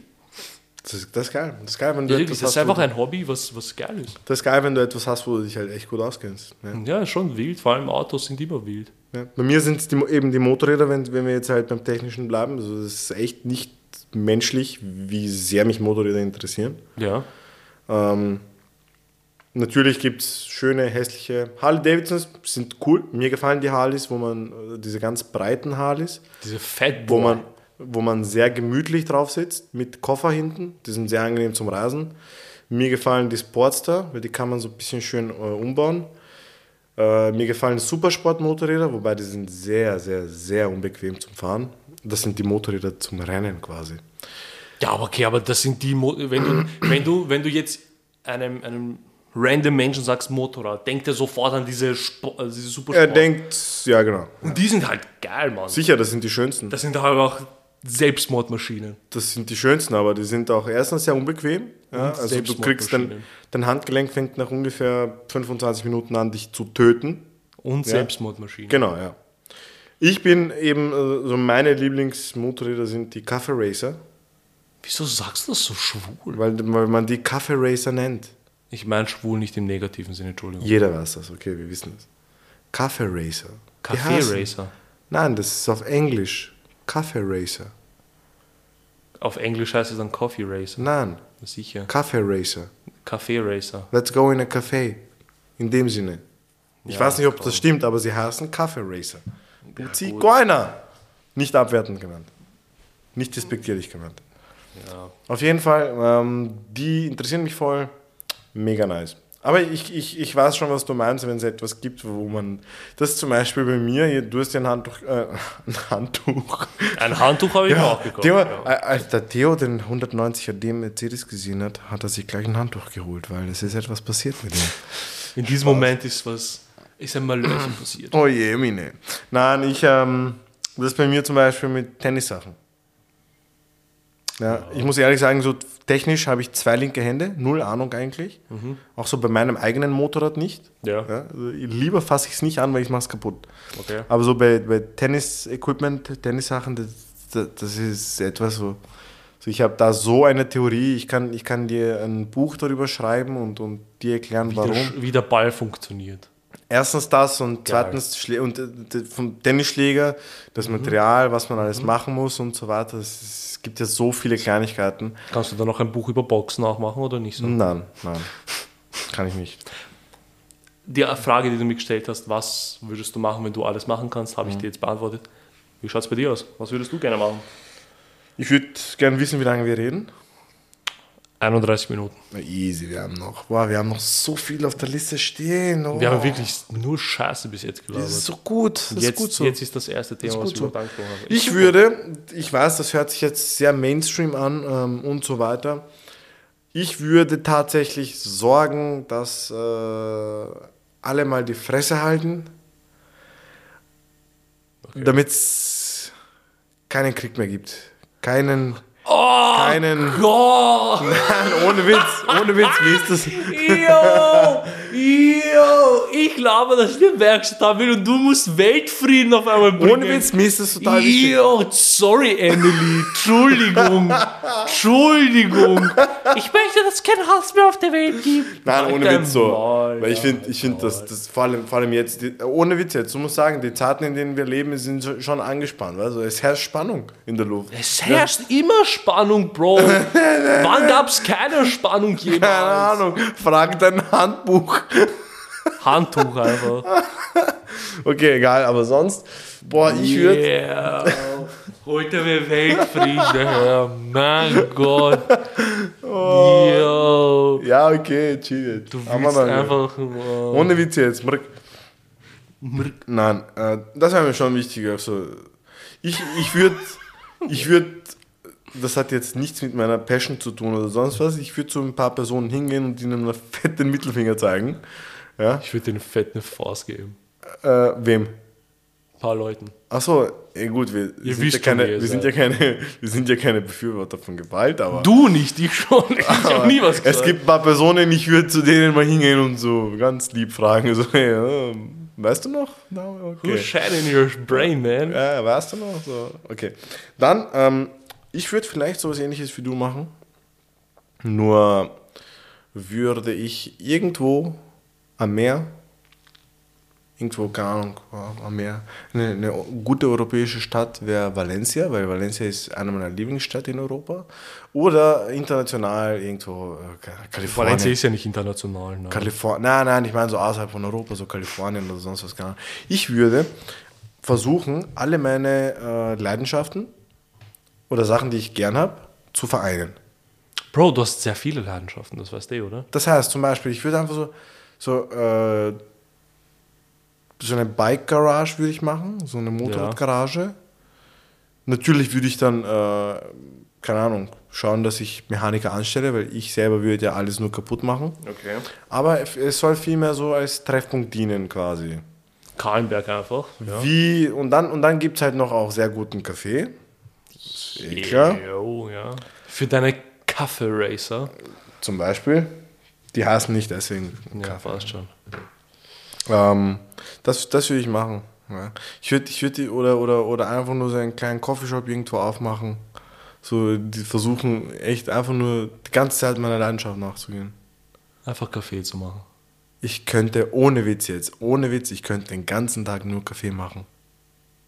Das ist, das ist geil. Das ist geil, wenn du Ja, das ist einfach ein Hobby, was, was geil ist. das ist geil, wenn du etwas hast, wo du dich halt echt gut auskennst. Ja. Ja, schon wild. Vor allem Autos sind immer wild. Ja. Bei mir sind es eben die Motorräder, wenn, wenn wir jetzt halt beim Technischen bleiben. Also das ist echt nicht menschlich, wie sehr mich Motorräder interessieren. Ja. Ähm, natürlich gibt es schöne, hässliche Harley Davidsons, sind cool. Mir gefallen die Harleys, wo man, äh, diese ganz breiten Harleys, Diese Fat wo man, wo man sehr gemütlich drauf sitzt, mit Koffer hinten. Die sind sehr angenehm zum Reisen. Mir gefallen die Sportster, weil die kann man so ein bisschen schön äh, umbauen. Äh, mir gefallen Supersportmotorräder, wobei die sind sehr, sehr, sehr unbequem zum Fahren. Das sind die Motorräder zum Rennen quasi. Ja, aber okay, aber das sind die, Mo wenn du, wenn du, wenn du jetzt einem, einem random Menschen sagst Motorrad, denkt er sofort an diese, Spo also diese Er Supersport. denkt, ja genau. Und die sind halt geil, Mann. Sicher, das sind die schönsten. Das sind halt auch Selbstmordmaschinen. Das sind die schönsten, aber die sind auch erstens sehr unbequem. Ja, also du kriegst Selbstmordmaschinen. dein Handgelenk fängt nach ungefähr 25 Minuten an, dich zu töten. Und Ja. Selbstmordmaschinen. Genau, ja. Ich bin eben, äh, so meine Lieblingsmotorräder sind die Kaffee Racer, Wieso sagst du das so schwul? weil, weil man die Kaffee Racer nennt. Ich meine schwul nicht im negativen Sinne, Entschuldigung. Jeder weiß das, okay, wir wissen das. Kaffee Racer. Kaffee Racer. Nein, das ist auf Englisch. Kaffee Racer. Auf Englisch heißt es dann Coffee Racer. Nein, Sicher. Kaffee Racer. Kaffee Racer. Let's go in a Café. In dem Sinne. Ich Ja, weiß nicht, ob das stimmt, aber sie heißen Kaffee Racer. Ja, Zigeuner! Nicht abwertend genannt. Nicht despektierlich genannt. Ja. Auf jeden Fall, ähm, die interessieren mich voll. Mega nice. Aber ich, ich, ich weiß schon, was du meinst, wenn es etwas gibt, wo man. Das ist zum Beispiel bei mir, du hast ja ein Handtuch. Äh, ein Handtuch. Ein Handtuch habe ich mir Ja, auch gekauft. Theo, ja. äh, als der Theo den 190er DM Mercedes gesehen hat, hat er sich gleich ein Handtuch geholt, weil es ist etwas passiert mit ihm. In diesem Moment ist was, ist ein Malheur passiert. Oh je, Mine. Nein, ich, ähm, das ist bei mir zum Beispiel mit Tennissachen. Ja, ich muss ehrlich sagen, so technisch habe ich zwei linke Hände, null Ahnung eigentlich. Auch so bei meinem eigenen Motorrad nicht. Ja, Ja, also lieber fasse ich es nicht an, weil ich mache es kaputt. okay. Aber so bei, bei Tennis-Equipment, Tennissachen, das, das, das ist etwas so. so ich habe da so eine Theorie, ich kann, ich kann dir ein Buch darüber schreiben und, und dir erklären, Wie warum. der, wie der Ball funktioniert. Erstens das und Geil. zweitens Schlä und äh, vom Tennisschläger, das Material, was man alles machen muss und so weiter. Es, gibt ja so viele Kleinigkeiten. Kannst du da noch ein Buch über Boxen nachmachen oder nicht so? Nein, nein, kann ich nicht. Die Frage, die du mir gestellt hast, was würdest du machen, wenn du alles machen kannst, habe ich dir jetzt beantwortet. Wie schaut es bei dir aus? Was würdest du gerne machen? Ich würde gerne wissen, wie lange wir reden. 31 Minuten. Na, easy, wir haben noch, boah, wir haben noch so viel auf der Liste stehen. Oh. Wir haben wirklich nur Scheiße bis jetzt Das gelabert. ist so gut. Das jetzt, ist gut so. jetzt ist das erste Thema, ist was wir so. haben. Ich würde, ich weiß, das hört sich jetzt sehr Mainstream an ähm, und so weiter. Ich würde tatsächlich sorgen, dass äh, alle mal die Fresse halten, damit es keinen Krieg mehr gibt. Keinen, Oh keinen, Gott! Nein, ohne Witz, ohne Witz, wie ist das? Yo! Yo! Ich glaube, dass ich eine Werkstatt haben will und du musst Weltfrieden auf einmal bringen. Ohne Witz, mir ist das total wichtig. Yo, sorry, Emily. Entschuldigung. Entschuldigung. Ich möchte, dass es keinen Hass mehr auf der Welt gibt. Nein, Halt ohne Witz so. Maul, Weil ich ja. finde, ich find, dass das vor allem, vor allem jetzt, die, ohne Witz jetzt, du musst sagen, die Zeiten, in denen wir leben, sind schon angespannt. Also es herrscht Spannung in der Luft. Es herrscht immer Spannung, Bro. Wann gab es keine Spannung Keine jemals? Ahnung, frag dein Handbuch. Handtuch einfach. Okay, egal, aber sonst, boah, ich würde, Yeah. Heute mir Weltfrieden her. Mein Gott. Yo. ja, okay, chill. Du willst einfach. Uh, Ohne Witz jetzt, Mrk. Nein, äh, das wäre mir schon wichtig. Also, ich ich würde, ich würde, das hat jetzt nichts mit meiner Passion zu tun oder sonst was. Ich würde zu ein paar Personen hingehen und ihnen einen fetten Mittelfinger zeigen. Ja, ich würde den fetten Faust geben. äh, wem? Ein paar Leuten. Achso, eh gut, wir, Ihr sind, ja keine, wir, sind ja keine, wir sind ja keine Befürworter von Gewalt, aber. Du nicht, ich schon. Ich habe nie was gesagt. Es gibt ein paar Personen, ich würde zu denen mal hingehen und so ganz lieb fragen, so, hey, äh, weißt du noch? No, Who's shit in your brain, man? Ja, weißt du noch? So, okay. Dann, ähm, ich würde vielleicht sowas ähnliches wie du machen. Nur würde ich irgendwo am Meer, irgendwo, keine Ahnung, am Meer, eine, eine gute europäische Stadt wäre Valencia, weil Valencia ist eine meiner Lieblingsstädte in Europa. Oder international irgendwo, äh, Kalifornien. Valencia ist ja nicht international. Ne? Kalifornien. Nein, nein, ich meine so außerhalb von Europa, so Kalifornien oder sonst was. Keine Ahnung. Ich würde versuchen, alle meine äh, Leidenschaften oder Sachen, die ich gern habe, zu vereinen. Bro, du hast sehr viele Leidenschaften, das weißt du, eh, oder? Das heißt zum Beispiel, ich würde einfach so, so, äh, so eine Bike-Garage würde ich machen, so eine Motorradgarage. Natürlich würde ich dann, äh, keine Ahnung, schauen, dass ich Mechaniker anstelle, weil ich selber würde ja alles nur kaputt machen. Okay. Aber es soll vielmehr so als Treffpunkt dienen quasi. Kahlenberg einfach. Ja. Wie, und dann, und dann gibt es halt noch auch sehr guten Kaffee. Eh ja. Für deine Kaffee-Racer. Zum Beispiel. Die heißen nicht deswegen. Ja, fast schon. Ähm, das, das würde ich machen. Ja. Ich würde ich würd die, oder, oder, oder einfach nur so einen kleinen Coffeeshop irgendwo aufmachen. So, die versuchen echt einfach nur die ganze Zeit meiner Leidenschaft nachzugehen. Einfach Kaffee zu machen. Ich könnte, ohne Witz jetzt, ohne Witz, ich könnte den ganzen Tag nur Kaffee machen.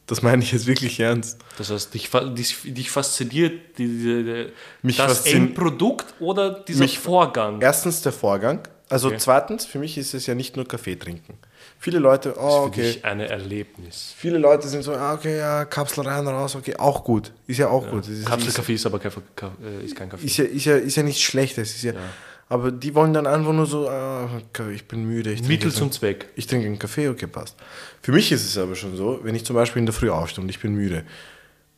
Das meine ich jetzt wirklich ernst. Das heißt, dich, dich, dich fasziniert die, die, das faszin- Endprodukt oder dieser Mich- Vorgang? Erstens der Vorgang. Also Okay. zweitens, für mich ist es ja nicht nur Kaffee trinken. Viele Leute, oh, okay. dich ein Erlebnis. Viele Leute sind so, ah, okay, ja, Kapsel rein, raus, okay, auch gut. Ist ja auch gut. Das ist, ist, Kapselkaffee ist aber kein, äh, ist kein Kaffee. ist, ja, ist, ja, ist ja nichts Schlechtes. Ist ja, Aber die wollen dann einfach nur so, ah, okay, ich bin müde. Ich Mittel zum Zweck. Ich trinke einen Kaffee, okay, passt. Für mich ist es aber schon so, wenn ich zum Beispiel in der Früh aufstehe und ich bin müde,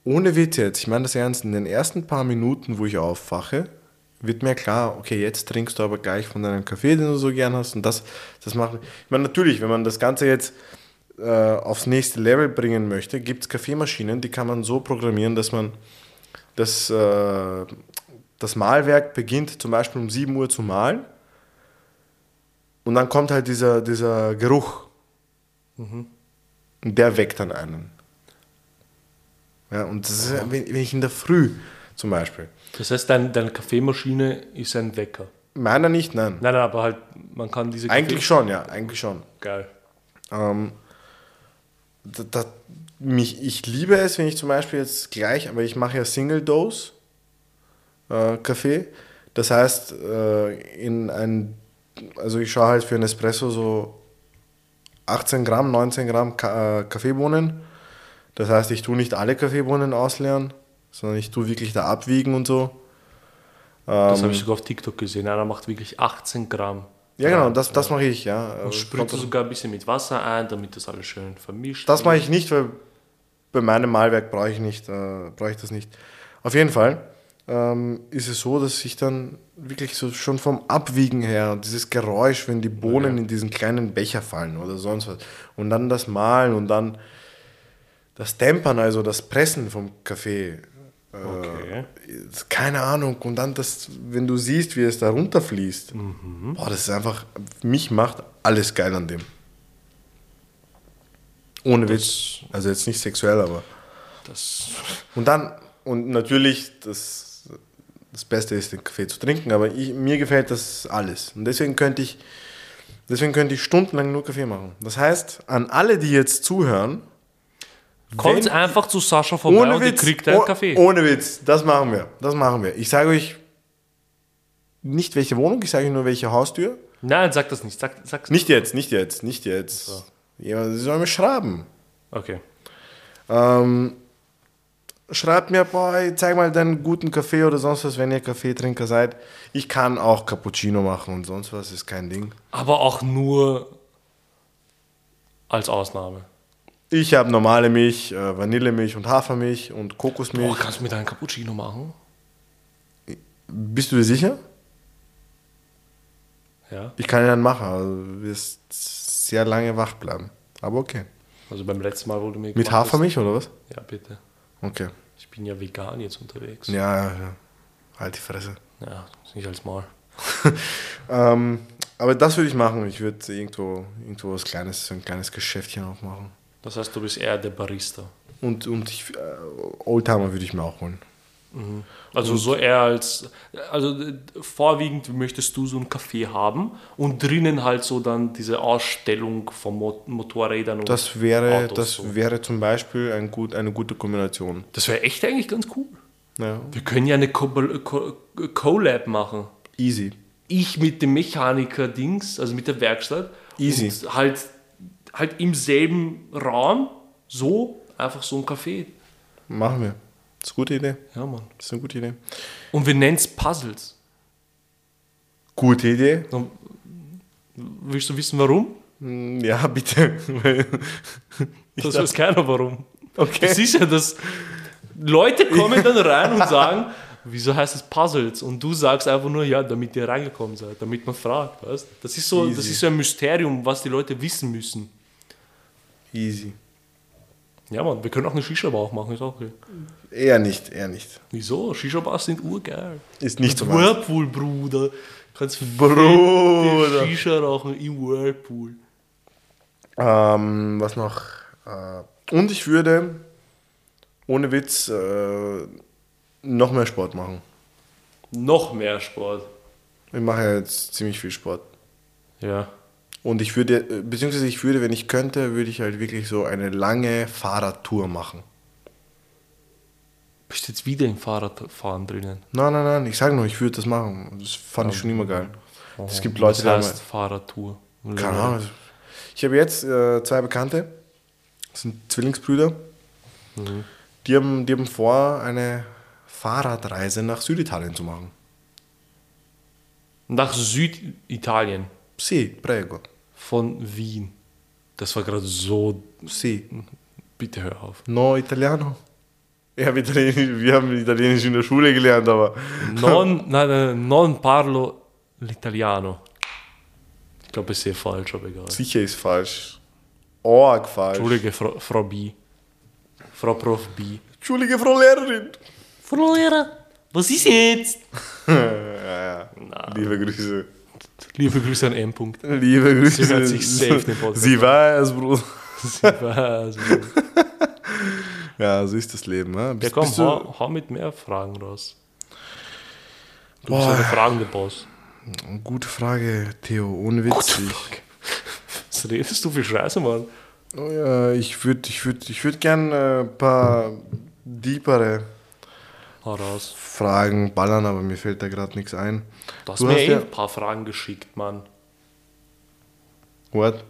ohne Witz jetzt, ich meine das ernst, in den ersten paar Minuten, wo ich aufwache, wird mir klar, okay, jetzt trinkst du aber gleich von deinem Kaffee, den du so gern hast und das, das macht Ich meine, natürlich, wenn man das Ganze jetzt äh, aufs nächste Level bringen möchte, gibt es Kaffeemaschinen, die kann man so programmieren, dass man das, äh, das Mahlwerk beginnt zum Beispiel um 7 Uhr zu mahlen und dann kommt halt dieser, dieser Geruch. Und der weckt dann einen. Ja, und das ist, wenn, wenn ich in der Früh zum Beispiel. Das heißt, dein, deine Kaffeemaschine ist ein Wecker. Meiner nicht, nein. Nein, nein, aber halt, man kann diese Eigentlich schon, ja, eigentlich schon. Geil. Ähm, da, da, mich, ich liebe es, wenn ich zum Beispiel jetzt gleich, aber ich mache ja Single Dose äh, Kaffee. Das heißt, äh, in ein, also ich schaue halt für einen Espresso so 18 Gramm, 19 Gramm Ka äh, Kaffeebohnen. Das heißt, ich tue nicht alle Kaffeebohnen ausleeren, sondern ich tue wirklich da abwiegen und so. Das Ähm, habe ich sogar auf TikTok gesehen. Einer macht wirklich 18 Gramm. ja, genau, das, das mache ich, ja. Und spritzt sogar ein bisschen mit Wasser ein, damit das alles schön vermischt Das mache ich nicht, weil bei meinem Malwerk brauche ich, nicht, äh, brauche ich das nicht. Auf jeden Fall ähm, ist es so, dass ich dann wirklich so schon vom Abwiegen her, dieses Geräusch, wenn die Bohnen in diesen kleinen Becher fallen oder sonst was, und dann das Malen und dann das Tempern, also das Pressen vom Kaffee. Äh, Okay. Keine Ahnung. Und dann das, wenn du siehst, wie es da runterfließt, boah, das ist einfach, mich macht alles geil an dem. Ohne Witz. Also jetzt nicht sexuell, aber. Das, Und dann, und natürlich, das, das Beste ist, den Kaffee zu trinken, aber ich, mir gefällt das alles. Und deswegen könnte ich, deswegen könnte ich stundenlang nur Kaffee machen. Das heißt, an alle, die jetzt zuhören, kommt Wenn- einfach zu Sascha vorbei ohne und ihr kriegt einen oh- Kaffee. Ohne Witz, das machen wir. Das machen wir. Ich sage euch nicht welche Wohnung, ich sage euch nur welche Haustür. Nein, sag das nicht. Sag, sag's Nicht jetzt, nicht jetzt, nicht jetzt. Ja, sie sollen mir schreiben. Okay. Ähm, schreibt mir, boah, zeig mal deinen guten Kaffee oder sonst was, wenn ihr Kaffeetrinker seid. Ich kann auch Cappuccino machen und sonst was, ist kein Ding. Aber auch nur als Ausnahme. Ich habe normale Milch, äh, Vanillemilch und Hafermilch und Boah, Kokosmilch. kannst du mit einem Cappuccino machen? Bist du dir sicher? Ja. Ich kann ihn dann machen, also du wirst sehr lange wach bleiben. Aber okay. Also beim letzten Mal, wo du mir Mit gemacht hast- Hafermilch oder was? Ja, bitte. Okay. Ich bin ja vegan jetzt unterwegs. Ja, ja, ja. Halt die Fresse. Ja, nicht als Mal. Ähm, aber das würde ich machen. Ich würde irgendwo, irgendwo was Kleines, so ein kleines Geschäftchen aufmachen. Das heißt, du bist eher der Barista. Und, und ich, äh, Oldtimer würde ich mir auch holen. Also so eher als, also vorwiegend möchtest du so einen Café haben und drinnen halt so dann diese Ausstellung von Mo Motorrädern und Das wäre, Autos das so. wäre zum Beispiel ein gut, eine gute Kombination. Das wäre echt eigentlich ganz cool. Ja. Wir können ja eine Co Co Collab machen. Easy. Ich mit dem Mechaniker-Dings, also mit der Werkstatt. Easy. Und halt, halt im selben Raum so einfach so ein Café. Machen wir. Das ist eine gute Idee. Ja, Mann. Das ist eine gute Idee. Und wir nennen es Puzzles. Gute Idee. Dann willst du wissen, warum? Hm, Ja, bitte. Ich Das weiß keiner warum. Okay. Es ist ja das. Leute kommen dann rein und sagen, wieso heißt es Puzzles? Und du sagst einfach nur, ja, damit ihr reingekommen seid, damit man fragt, weißt Das ist so, das Easy. ist so ein Mysterium, was die Leute wissen müssen. Easy. Ja, Mann, wir können auch eine Shisha-Bar auch machen, ist auch okay. Eher nicht, eher nicht. Wieso? Shisha-Bars sind urgeil. Ist nicht so. Whirlpool, Bruder. Kannst Bruder. Shisha rauchen im Whirlpool. Ähm, was noch? Äh, und ich würde, ohne Witz, äh, noch mehr Sport machen. Noch mehr Sport. Ich mache ja jetzt ziemlich viel Sport. Ja. Und ich würde, beziehungsweise ich würde, wenn ich könnte, würde ich halt wirklich so eine lange Fahrradtour machen. Bist jetzt wieder im Fahrradfahren drinnen? Nein, nein, nein, ich sage nur, ich würde das machen. Das fand ich schon immer geil. Es gibt Leute, die haben- heißt Fahrradtour? Keine Ahnung. Ich habe jetzt äh, zwei Bekannte, das sind Zwillingsbrüder, die, haben, die haben vor, eine Fahrradreise nach Süditalien zu machen. Nach Süditalien. Sì, prego. Von Wien. Das war gerade so. Sì. Bitte hör auf. No italiano. Ich hab Italienisch, wir haben Italienisch in der Schule gelernt, aber Non, nein, nein, non parlo l'italiano. Ich glaube, es ist sehr falsch, aber egal. sicher ist falsch. Org falsch. Entschuldige, Frau, Frau B. Frau Prof B. Entschuldige, Frau Lehrerin. Frau Lehrer, was ist jetzt? Ja, ja. Liebe Grüße. Liebe Grüße an M. -Punkt. Liebe Grüße. Sie hört sich safe den Podcast Sie weiß, Bruder. Sie weiß. Ja, so ist das Leben. Ne? Ja, Bist, komm, bist du, hau, hau mit mehr Fragen raus. Du bist Boah. ein fragender Boss. Gute Frage, Theo, ohne Witz. Was redest du für Scheiße, Mann? oh ja, ich würde ich würd, ich würd gern äh, ein paar deepere Hau raus. Fragen ballern, aber mir fällt da gerade nichts ein. Du hast Du mir hast eh ja- ein paar Fragen geschickt, Mann. What?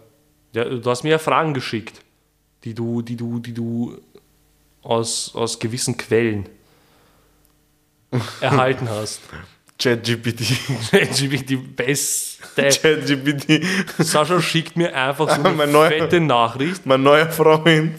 Ja, du hast mir ja Fragen geschickt, die du, die du, die du aus, aus gewissen Quellen erhalten hast. ChatGPT. ChatGPT, beste. ChatGPT. Sascha schickt mir einfach so eine Mein neuer- fette Nachricht. Mein neuer Freund.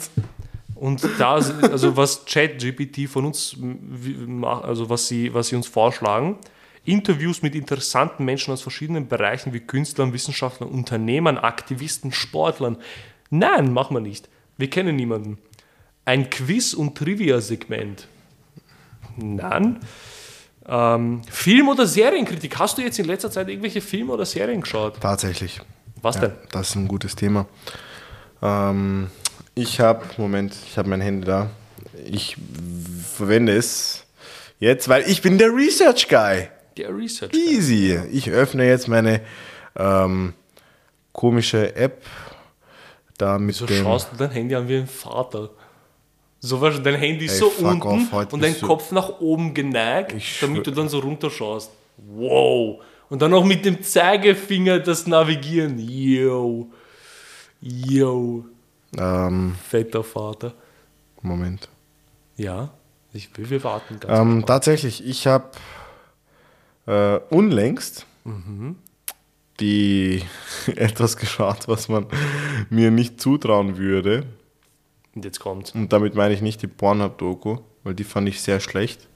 Und da, also was ChatGPT von uns, macht, also was sie, was sie uns vorschlagen, Interviews mit interessanten Menschen aus verschiedenen Bereichen wie Künstlern, Wissenschaftlern, Unternehmern, Aktivisten, Sportlern. Nein, machen wir nicht. Wir kennen niemanden. Ein Quiz- und Trivia-Segment. Nein. Ähm, Film- oder Serienkritik. Hast du jetzt in letzter Zeit irgendwelche Filme oder Serien geschaut? Tatsächlich. Was Ja, denn? das ist ein gutes Thema. Ähm, ich habe, Moment, ich habe mein Handy da. Ich verwende es jetzt, weil ich bin der Research Guy. Der Research. Easy. Ich öffne jetzt meine ähm, komische App da mit So dem. schaust du dein Handy an wie ein Vater. So was, dein Handy ist Ey, so unten off, und dein du- Kopf nach oben geneigt, damit du dann so runterschaust. Wow. Und dann noch mit dem Zeigefinger das Navigieren. Yo. Yo. Ähm, Fetter Vater. Moment. Ja. Ich will, wir warten ganz Ähm, tatsächlich, ich habe äh, unlängst die etwas geschaut, was man mir nicht zutrauen würde. Und jetzt kommt's. Und damit meine ich nicht die Pornhub-Doku, weil die fand ich sehr schlecht.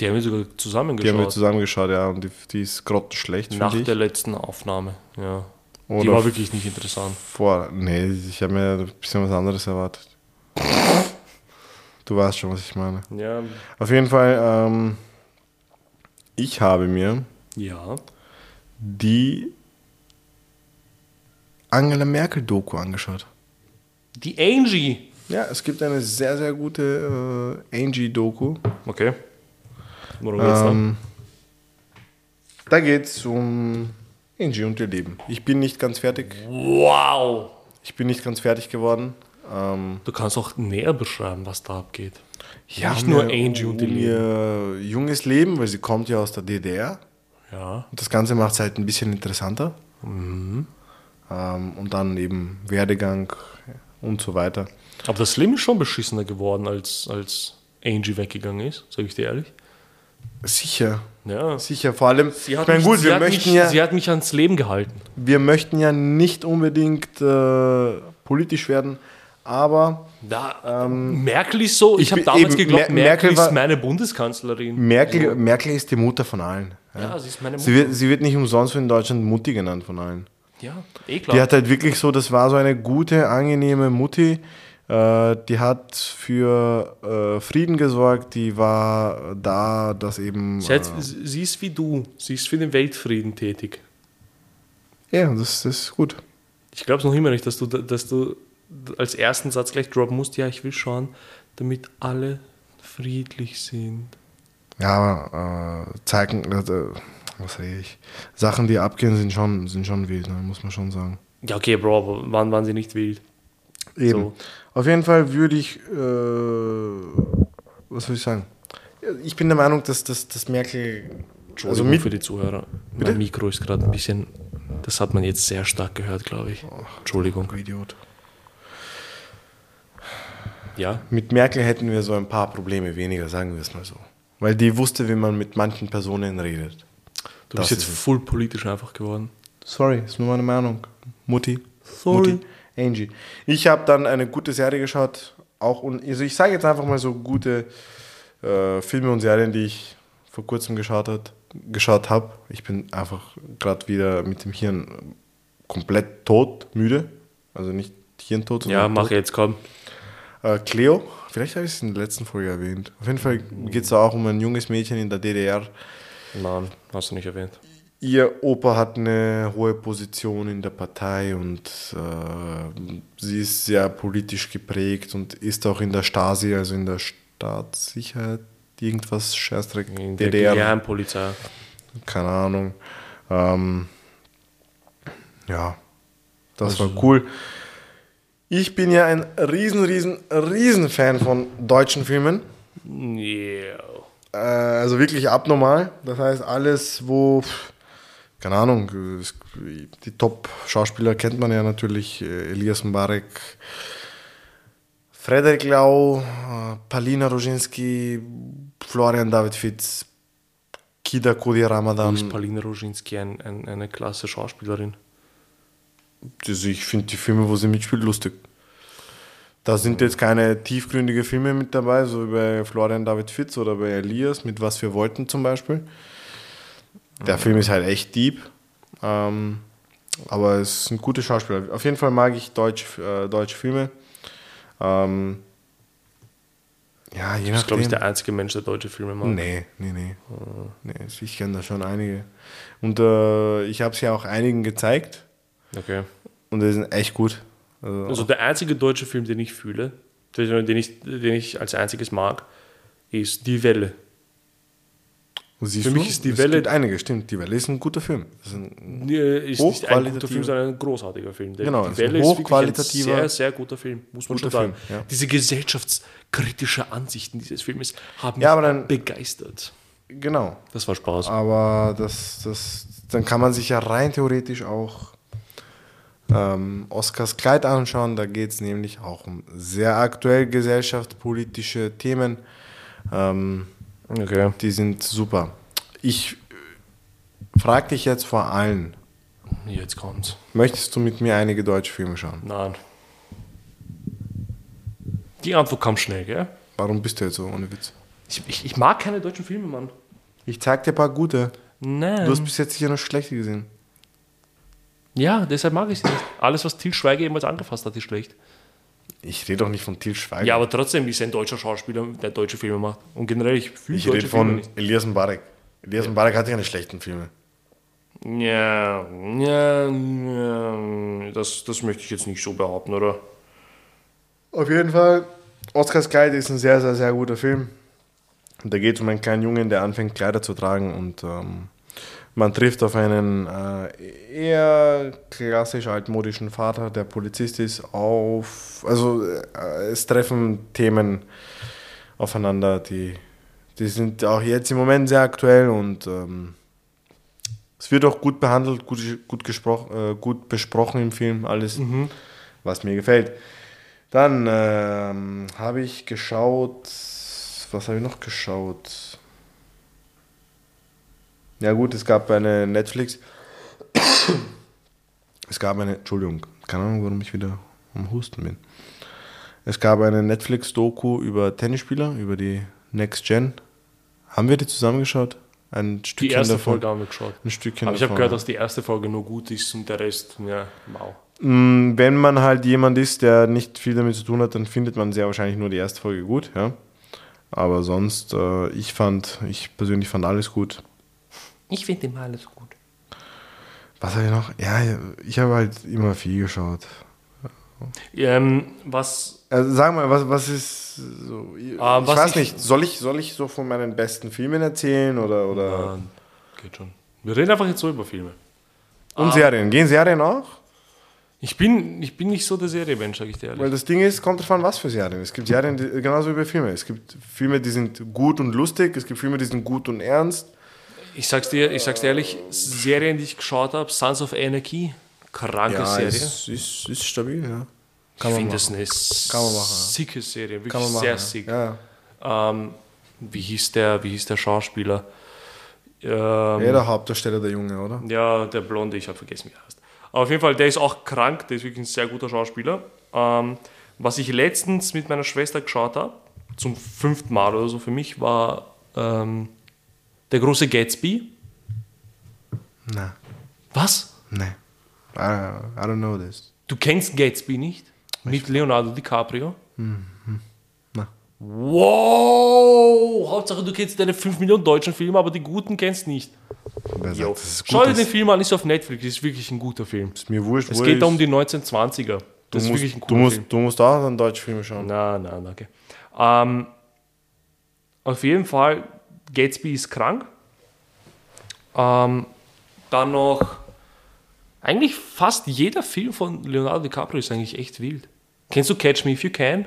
Die haben wir sogar Die haben wir zusammengeschaut. zusammengeschaut, ja, und die, die ist grottenschlecht, nach finde ich. der letzten Aufnahme. Ja. Die Oder war wirklich nicht interessant. Vor, nee, ich habe mir ein bisschen was anderes erwartet. Du weißt schon, was ich meine. Ja. Auf jeden Fall, ähm, ich habe mir Ja. die Angela Merkel-Doku angeschaut. Die Angie. Ja, es gibt eine sehr, sehr gute äh, Angie-Doku. Okay. Worum geht's da? Ähm, da geht es um Angie und ihr Leben. Ich bin nicht ganz fertig. Wow. Ich bin nicht ganz fertig geworden. Ähm, Du kannst auch näher beschreiben, was da abgeht. ja, Nicht nur Angie und ihr um ihr junges Leben, weil sie kommt ja aus der DDR. Ja. Und das Ganze macht es halt ein bisschen interessanter. Mhm. Ähm, und dann eben Werdegang und so weiter. Aber das Leben ist schon beschissener geworden, als, als Angie weggegangen ist, sage ich dir ehrlich. Sicher, Ja. sicher. Vor allem, Sie hat, ich meine, mich, gut, sie, wir hat möchten, mich, ja, sie hat mich ans Leben gehalten. wir möchten ja nicht unbedingt äh, politisch werden, aber Da, Merkel ist so, ich, ich habe damals geglaubt, Mer- Merkel, Merkel war- ist meine Bundeskanzlerin. Merkel, Merkel ist die Mutter von allen. ja, sie ist meine Mutter. Sie wird, sie wird nicht umsonst in Deutschland Mutti genannt von allen. ja, eh klar. Die hat halt wirklich so, das war so eine gute, angenehme Mutti. Äh, die hat für äh, Frieden gesorgt, die war da, dass eben. sie, hat, sie ist wie du, sie ist für den Weltfrieden tätig. Äh, ja, das, das ist gut. Ich glaube es noch immer nicht, dass du, dass du als ersten Satz gleich droppen musst, ja, ich will schauen, damit alle friedlich sind. Ja, aber äh, zeigen, äh, was rede ich? Sachen, die abgehen, sind schon, sind schon wild, ne, muss man schon sagen. Ja, okay, Bro, aber wann waren sie nicht wild? Eben. So. Auf jeden Fall würde ich, äh, was soll ich sagen? Ich bin der Meinung, dass, dass, dass Merkel, also Entschuldigung mit, für die Zuhörer. Bitte? Mein Mikro ist gerade ein bisschen, das hat man jetzt sehr stark gehört, glaube ich. Entschuldigung. Oh, Idiot. Ja, Mit Merkel hätten wir so ein paar Probleme weniger, sagen wir es mal so. Weil die wusste, wie man mit manchen Personen redet. du Das bist jetzt voll politisch einfach geworden. Sorry, ist nur meine Meinung. Mutti. Sorry. Mutti. Angie. Ich habe dann eine gute Serie geschaut. Auch, und, also ich sage jetzt einfach mal so gute äh, Filme und Serien, die ich vor kurzem geschaut, hat, geschaut habe. Ich bin einfach gerade wieder mit dem Hirn komplett tot, müde. Also nicht Hirntod, Ja, sondern mach tot. jetzt, komm. Äh, Cleo, vielleicht habe ich es in der letzten Folge erwähnt. Auf jeden Fall geht es auch um ein junges Mädchen in der DDR. Nein, hast du nicht erwähnt. Ihr Opa hat eine hohe Position in der Partei und äh, sie ist sehr politisch geprägt und ist auch in der Stasi, also in der Staatssicherheit, irgendwas Scheißdreck, In der DDR, Geheimpolizei. keine Ahnung. Ähm, ja, das Also- war cool. Ich bin ja ein riesen, riesen, riesen Fan von deutschen Filmen. Yeah. Äh, also wirklich abnormal. Das heißt, alles, wo, pff, keine Ahnung, es- die Top-Schauspieler kennt man ja natürlich: äh, Elias Mbarek, Frederik Lau, äh, Palina Roginski, Florian David Fitz, Kida Kodi Ist Ramadan. Paulina Roginski ein, ein, eine klasse Schauspielerin? Also ich finde die Filme, wo sie mitspielt, lustig. Da sind jetzt keine tiefgründige Filme mit dabei, so wie bei Florian David Fitz oder bei Elias, mit Was wir wollten zum Beispiel. Der Film ist halt echt deep. Ähm, aber es sind gute Schauspieler. Auf jeden Fall mag ich Deutsch, äh, deutsche Filme. Ähm, ja, je Du bist, glaube ich, der einzige Mensch, der deutsche Filme macht. Nee, nee, nee. nee ich kenne da schon einige. Und äh, ich habe es ja auch einigen gezeigt. Okay. Und die sind echt gut. Also, Also der einzige deutsche Film, den ich fühle, den ich, den ich als einziges mag, ist Die Welle. Siehst für mich ist Die es Welle- gibt einige, stimmt. Die Welle ist ein guter Film. Ist ein, Äh, Ist nicht ein guter Film, sondern ein großartiger Film. Der- Genau, Die Welle ist wirklich ein hochqualitativer, sehr, sehr guter Film, muss man schon sagen. Film, ja. Diese gesellschaftskritische Ansichten dieses Filmes haben mich Ja, aber dann- begeistert. genau. Das war Spaß. Aber das, das, dann kann man sich ja rein theoretisch auch ähm, Oscars Kleid anschauen. Da geht es nämlich auch um sehr aktuell gesellschaftspolitische Themen. Ähm, Okay. die sind super. Ich frage dich jetzt vor allen, Jetzt kommt's. möchtest du mit mir einige deutsche Filme schauen? Nein. Die Antwort kam schnell, gell? Warum bist du jetzt so ohne Witz? Ich, ich, ich mag keine deutschen Filme, Mann. Ich zeig dir ein paar gute. Nein. Du hast bis jetzt sicher noch schlechte gesehen. ja, deshalb mag ich sie nicht. Alles, was Til Schweiger jemals angefasst hat, ist schlecht. Ich rede doch nicht von Til Schweiger. Ja, aber trotzdem ist er ein deutscher Schauspieler, der deutsche Filme macht. Und generell, ich fühle ich rede von nicht. Elias Mbarek. Elias Mbarek hat keine schlechten Filme. Ja, ja, ja das, das möchte ich jetzt nicht so behaupten, oder? Auf jeden Fall, Oscars Kleid ist ein sehr, sehr, sehr guter Film. Und da geht es um einen kleinen Jungen, der anfängt Kleider zu tragen und ähm, man trifft auf einen äh, eher klassisch altmodischen Vater, der Polizist ist, auf, also äh, es treffen Themen aufeinander, die, die sind auch jetzt im Moment sehr aktuell und ähm, es wird auch gut behandelt, gut, gut, gesprochen, äh, gut besprochen im Film, alles, was mir gefällt. Dann ähm, habe ich geschaut, was habe ich noch geschaut? Ja gut, es gab eine Netflix, es gab eine, Entschuldigung, keine Ahnung, warum ich wieder am Husten bin. Es gab eine Netflix-Doku über Tennisspieler, über die Next Gen. Haben wir die zusammengeschaut? Ein Stückchen Die erste davon. Folge haben wir geschaut. Ein Stückchen Aber ich habe gehört, dass die erste Folge nur gut ist und der Rest, ja, wow. Mm, Wenn man halt jemand ist, der nicht viel damit zu tun hat, dann findet man sehr wahrscheinlich nur die erste Folge gut, ja. Aber sonst, äh, ich fand, ich persönlich fand alles gut. Ich finde immer alles gut. Was habe ich noch? Ja, ich habe halt immer viel geschaut. Ähm, was, Also sag mal, was, was ist so. Ich, ich was weiß ich- nicht, soll ich, soll ich so von meinen besten Filmen erzählen oder. oder äh, geht schon. Wir reden einfach jetzt so über Filme. Und ah. Serien. Gehen Serien auch? Ich bin, ich bin nicht so der Serienmensch, sage ich dir ehrlich. Weil das Ding ist, kommt an, was für Serien. Es gibt Serien, die, genauso wie bei Filmen. Es gibt Filme, die sind gut und lustig, es gibt Filme, die sind gut und ernst. Ich sag's dir, ich sag's dir ehrlich, Serien, die ich geschaut habe, Sons of Anarchy, kranke Ja, Serie. ist, ist, ist stabil, ja. ich finde das eine Kann man machen, sicke Serie, wirklich Kann man machen. sehr ja. sick. Ja. Ähm, wie, hieß der, wie hieß der Schauspieler? Ähm, Ja, der Hauptdarsteller, der Junge, oder? Ja, der Blonde, ich habe vergessen, wie er heißt. Aber auf jeden Fall, der ist auch krank, der ist wirklich ein sehr guter Schauspieler. Ähm, was ich letztens mit meiner Schwester geschaut habe, zum fünften Mal oder so für mich, war ähm, der große Gatsby. Nein. Was? Nein. I, I don't know this. Du kennst Gatsby nicht? Mit Leonardo DiCaprio? Na. Wow! Hauptsache, du kennst deine 5 Millionen deutschen Filme, aber die guten kennst nicht. Wer sagt, das Schau dir den Film an, ist auf Netflix, ist wirklich ein guter Film. Ist mir wurscht, Es wo geht da um die 1920er. du Das ist musst, wirklich ein du, cooler musst, Film. du musst auch dann deutsche Filme schauen. Na, na, danke. Ähm, auf jeden Fall, Gatsby ist krank. Ähm, dann noch, eigentlich fast jeder Film von Leonardo DiCaprio ist eigentlich echt wild. Kennst du Catch Me If You Can?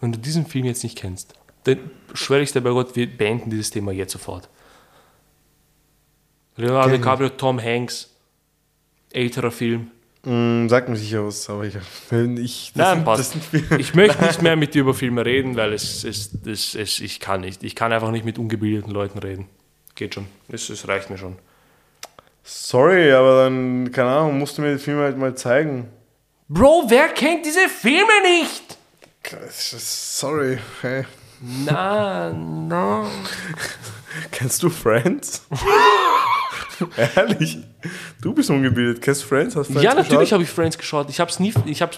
Wenn du diesen Film jetzt nicht kennst, dann schwöre ich dir bei Gott, wir beenden dieses Thema jetzt sofort. Leonardo DiCaprio, Tom Hanks, älterer Film. Mm, sag mir sicher was, aber ich, ich das Nein, passt. das Ich möchte nicht mehr mit dir über Filme reden, weil es, es, es, es, ich kann nicht. Ich kann einfach nicht mit ungebildeten Leuten reden. Geht schon. Es, es reicht mir schon. Sorry, aber dann, keine Ahnung, musst du mir die Filme halt mal zeigen. Bro, wer kennt diese Filme nicht? Sorry, hey. Na, na. Kennst du Friends? Ehrlich? Du bist ungebildet. Kennst du Friends? Hast Friends Ja, natürlich habe ich Friends geschaut. Ich habe es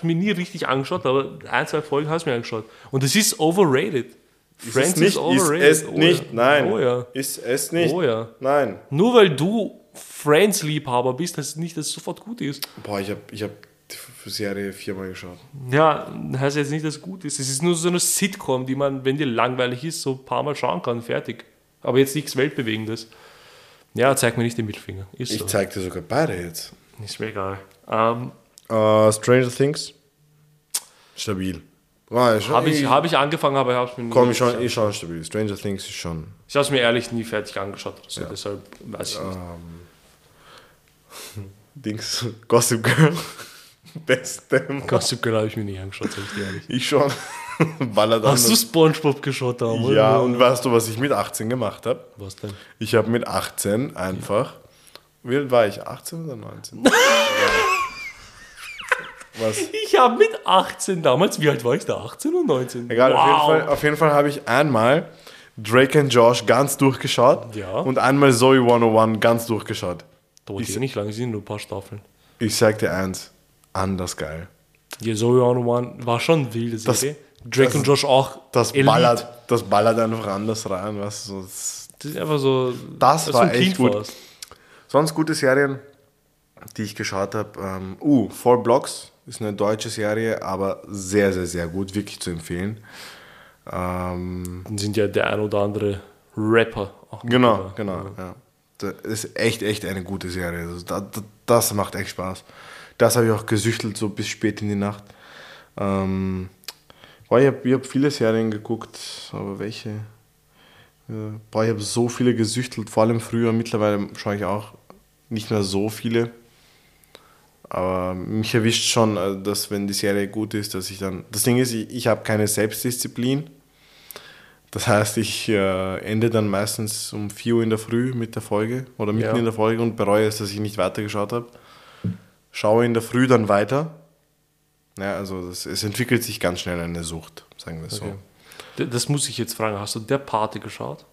mir nie richtig angeschaut, aber ein, zwei Folgen habe ich mir angeschaut. Und es ist overrated. Ist es nicht, ist es Oh nicht, ja. nein. Oh ja. Ist es nicht, Oh ja. nein. Nur weil du Friends-Liebhaber bist, heißt es nicht, dass es sofort gut ist. Boah, ich habe ich hab die Serie viermal geschaut. Ja, heißt jetzt nicht, dass es gut ist. Es ist nur so eine Sitcom, die man, wenn dir langweilig ist, so ein paar Mal schauen kann. Fertig. Aber jetzt nichts Weltbewegendes. Ja, zeig mir nicht den Mittelfinger. Ist Ich so. zeig dir sogar beide jetzt. Ist mir egal. Ähm, Uh, Stranger Things. Stabil. Ah, schon- habe ich, hab ich angefangen, aber ich habe es mir nie Komm, ich schon, geschaut. ich schon stabil. Stranger Things ist schon. Ich habe es mir ehrlich nie fertig angeschaut. Also Deshalb weiß ich nicht. Dings. Gossip Girl. Beste. Gossip Girl habe ich mir nie angeschaut, sag ich dir ehrlich. Ich schon. Ballert Hast du. Spongebob geschaut damals? Ja, und weißt du, was ich mit 18 gemacht habe? Was denn? Ich habe mit 18 einfach. Wie alt war ich? 18 oder 19? Was? Ich habe mit 18 damals, wie alt war ich da? 18 und 19? Egal, auf jeden Wow. Fall, auf jeden Fall habe ich einmal Drake and Josh ganz durchgeschaut Ja. und einmal Zoe 101 ganz durchgeschaut. Dauert ja nicht lange, sind nur ein paar Staffeln. Ich sag dir eins, anders geil. Ja, Zoe on One war schon wilde Das-. Drake das- und Josh auch. Das Elite. ballert, das ballert einfach anders rein. Du, so, das- Das ist einfach so. Das als war echt gut. warst. Sonst gute Serien, die ich geschaut habe. Ähm, uh, Four Blocks ist eine deutsche Serie, aber sehr, sehr, sehr gut, wirklich zu empfehlen. Ähm, Dann sind ja der ein oder andere Rapper auch Genau, genau. Ja. Das ist echt, echt eine gute Serie. Also da, da, das macht echt Spaß. Das habe ich auch gesüchtelt, so bis spät in die Nacht. Ähm, boah, ich habe hab viele Serien geguckt, aber welche? Boah, ich habe so viele gesüchtelt, vor allem früher. Mittlerweile schaue ich auch nicht mehr so viele. Aber mich erwischt schon, äh, dass wenn die Serie gut ist, dass ich dann. Das Ding ist, ich, ich habe keine Selbstdisziplin. Das heißt, ich äh, ende dann meistens um 4 Uhr in der Früh mit der Folge oder mitten Ja. in der Folge und bereue es, dass ich nicht weitergeschaut habe. Schaue in der Früh dann weiter. Ja, also das, es entwickelt sich ganz schnell eine Sucht, sagen wir es Okay. so. Das muss ich jetzt fragen. Hast du der Party geschaut?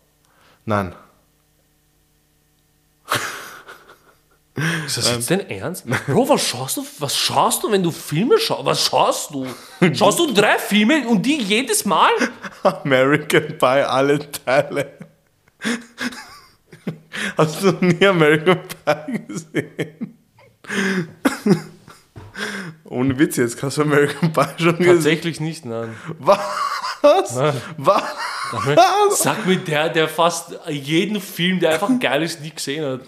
Nein, Ist das jetzt dein Ernst? Bro, was schaust du? Was schaust du, wenn du Filme schaust? Was schaust du? Schaust du drei Filme und die jedes Mal? American Pie, alle Teile. Hast du nie American Pie gesehen? Ohne Witz jetzt, hast du American Pie schon gesehen? Tatsächlich nicht, nein. Was? Was? Sag mir der, der fast jeden Film, der einfach geil ist, nie gesehen hat.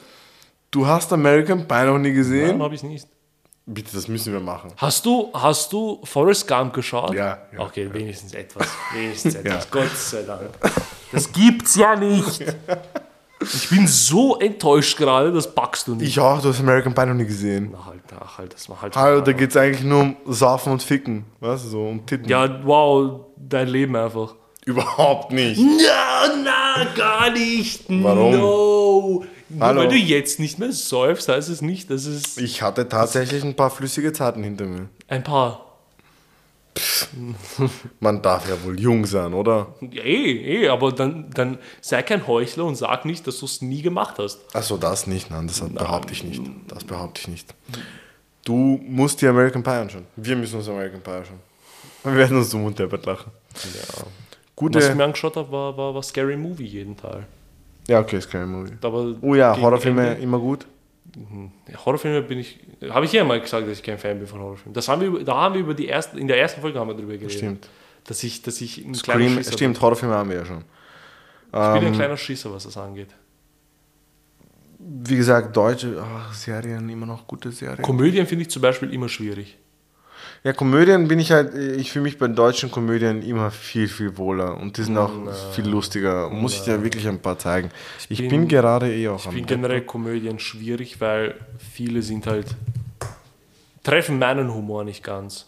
Du hast American Pie noch nie Nein, gesehen? habe ich nicht. Bitte, das müssen wir machen. Hast du, hast du Forrest Gump geschaut? Ja, ja, okay, wenigstens etwas. Wenigstens etwas. Ja. Gott sei Dank. Das gibt's ja nicht. Ich bin so enttäuscht gerade, das packst du nicht. Ich auch, du hast American Pie noch nie gesehen. Na halt, ach halt, das war halt. Hallo, da geht es eigentlich nur um Saufen und Ficken. Weißt du, so um Titten. Ja, wow, dein Leben einfach. Überhaupt nicht. Na, na, gar nicht. Warum? No. Nur Hallo. weil du jetzt nicht mehr säufst, heißt es nicht, dass es Ich hatte tatsächlich ein paar flüssige Zeiten hinter mir. ein paar. Man darf ja wohl jung sein, oder? Ja, eh, eh, aber dann, dann sei kein Heuchler und sag nicht, dass du es nie gemacht hast. Achso, das nicht, nein, das behaupte ich nicht. Das behaupte ich nicht. Du musst dir American Pie anschauen. Wir müssen uns American Pie anschauen. Wir werden uns zum Unterbett lachen. Ja. Gute. Was ich mir angeschaut habe, war, war, war Scary Movie jeden Teil. ja, okay, kein Movie. Aber Oh ja, Horrorfilme Ende- immer gut. Ja, Horrorfilme bin ich. Habe ich ja mal gesagt, dass ich kein Fan bin von Horrorfilmen. Das haben wir, da haben wir über die ersten, in der ersten Folge haben wir darüber geredet. Stimmt. Dass ich, dass ich ein kleiner Scream, Schisser stimmt, Horrorfilme haben wir ja schon. Ich bin ein Ähm, kleiner Schisser, was das angeht. wie gesagt, deutsche ach, Serien, immer noch gute Serien. Komödien finde ich zum Beispiel immer schwierig. Ja, Komödien bin ich halt, ich fühle mich bei deutschen Komödien immer viel, viel wohler und die sind auch viel lustiger. Muss ich dir wirklich ein paar zeigen. Ich bin, bin- gerade eh auch Ich finde generell Komödien schwierig, weil viele sind halt. treffen meinen Humor nicht ganz.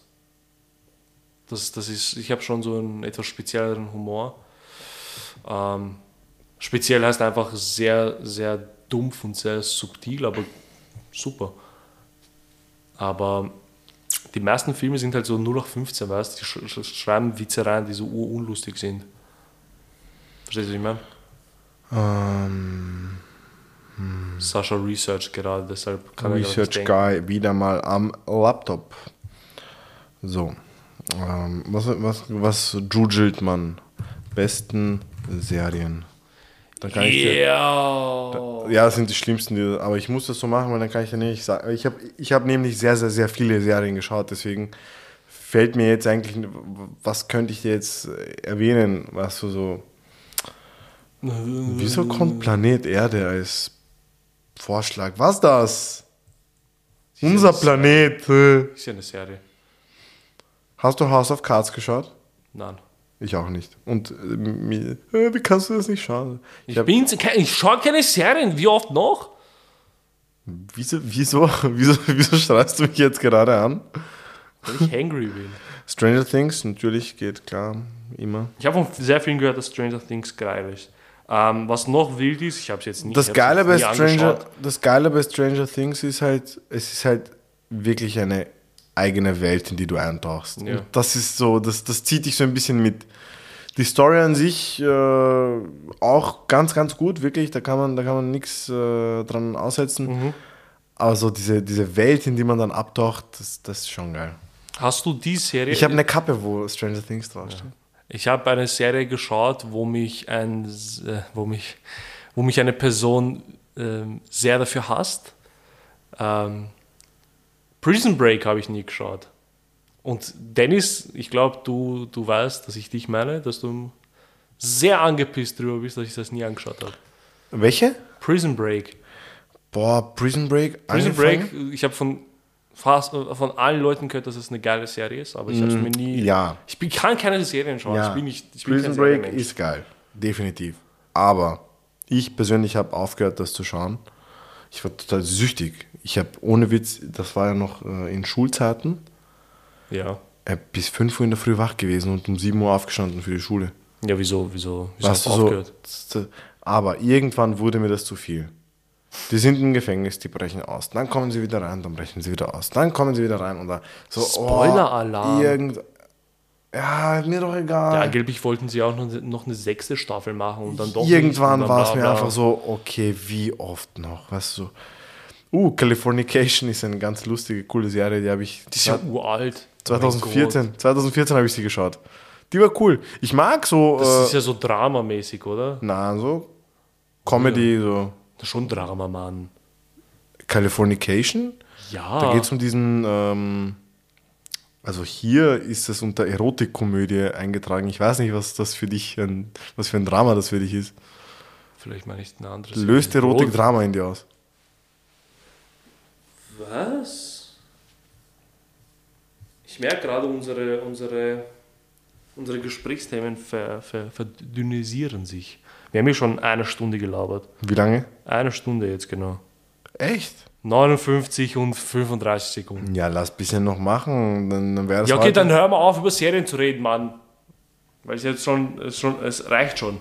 Das, das ist, ich habe schon so einen etwas spezielleren Humor. Ähm, speziell heißt einfach sehr, sehr dumpf und sehr subtil, aber super. Aber die meisten Filme sind halt so 0 auf 15, weißt du? Die sch sch schreiben Witze rein, die so urunlustig sind. Verstehst du, was ich meine? Ähm, Sascha Research gerade, deshalb kann Research nicht denken. Guy wieder mal am Laptop. So. Ähm, was, was, was jujelt man? Besten Serien. Dann kann ich dir, Ja. ja, das sind die schlimmsten, die, aber ich muss das so machen, weil dann kann ich ja nicht sagen. Ich habe ich hab nämlich sehr, sehr, sehr viele Serien geschaut, deswegen fällt mir jetzt eigentlich, was könnte ich dir jetzt äh, erwähnen, was du so. Wieso kommt Planet Erde als Vorschlag? Was das? Unser Planet. äh. Ist ja eine Serie. Hast du House of Cards geschaut? Nein. Ich auch nicht. Und äh, mir- äh, wie kannst du das nicht schauen? Ich, bin, ich schaue keine Serien. Wie oft noch? Wieso, wieso, wieso, wieso schreist du mich jetzt gerade an? Weil ich hangry bin. Stranger Things, natürlich, geht klar, immer. Ich habe von sehr vielen gehört, dass Stranger Things geil ist. Ähm, was noch wild ist, ich habe es jetzt nicht Das ich Geile, bei Stranger, angeschaut. das Geile bei Stranger Things ist halt, es ist halt wirklich eine eigene Welt, in die du eintauchst. Ja. Das ist so, das, das zieht dich so ein bisschen mit. Die Story an sich äh, auch ganz, ganz gut, wirklich. Da kann man, da kann man nichts äh, dran aussetzen. Mhm. Aber so diese, diese Welt, in die man dann abtaucht, das, das ist schon geil. Hast du die Serie? Ich habe eine Kappe, wo Stranger Things draufsteht. Ich habe eine Serie geschaut, wo mich, ein, äh, wo mich, wo mich eine Person ähm, sehr dafür hasst. Ähm, Prison Break habe ich nie geschaut. Und Dennis, ich glaube, du, du weißt, dass ich dich meine, dass du sehr angepisst darüber bist, dass ich das nie angeschaut habe. Welche? Prison Break. Boah, Prison Break. Prison angefangen? Break, ich habe von fast äh, von allen Leuten gehört, dass es eine geile Serie ist, aber ich habe es mir nie. Mm, ja. Ich bin, kann keine Serien schauen. Ja. Ich bin nicht. Ich bin Prison kein Break ist geil, definitiv. Aber ich persönlich habe aufgehört, das zu schauen. Ich war total süchtig. Ich habe ohne Witz, das war ja noch äh, in Schulzeiten, Ja. äh, bis 5 Uhr in der Früh wach gewesen und um 7 Uhr aufgestanden für die Schule. Ja, wieso, wieso, wieso hast du du so, aufgehört? aber irgendwann wurde mir das zu viel. Die sind im Gefängnis, die brechen aus. Dann kommen sie wieder rein, dann brechen sie wieder aus. Dann kommen sie wieder rein und dann so. Spoiler-Alarm. Oh, irgend, ja, mir doch egal. Ja, angeblich wollten sie auch noch, noch eine sechste Staffel machen und dann doch. Irgendwann war es mir einfach so, okay, wie oft noch? Weißt du? Uh, Californication ist eine ganz lustige, coole Serie, die habe ich Die ist ja uralt. 2014, 2014 habe ich sie geschaut. Die war cool. Ich mag so, Das äh, ist ja so dramamäßig, oder? na, so Comedy, so Das ist schon Drama, Mann. Californication. Ja. Da geht es um diesen, ähm, also hier ist es unter Erotikkomödie eingetragen. Ich weiß nicht, was das für dich, ein, was für ein Drama das für dich ist. Vielleicht meine ich ein anderes. Löst Erotik Drama in dir aus? Was? Ich merke gerade, unsere, unsere, unsere Gesprächsthemen ver, ver, verdünnisieren sich. Wir haben ja schon eine Stunde gelabert. Wie lange? Eine Stunde jetzt genau. Echt? 59 und 35 Sekunden. Ja, lass ein bisschen noch machen, dann, dann wäre das Ja, okay, dann hören wir auf, über Serien zu reden, Mann. Weil es jetzt schon, es schon, es reicht schon.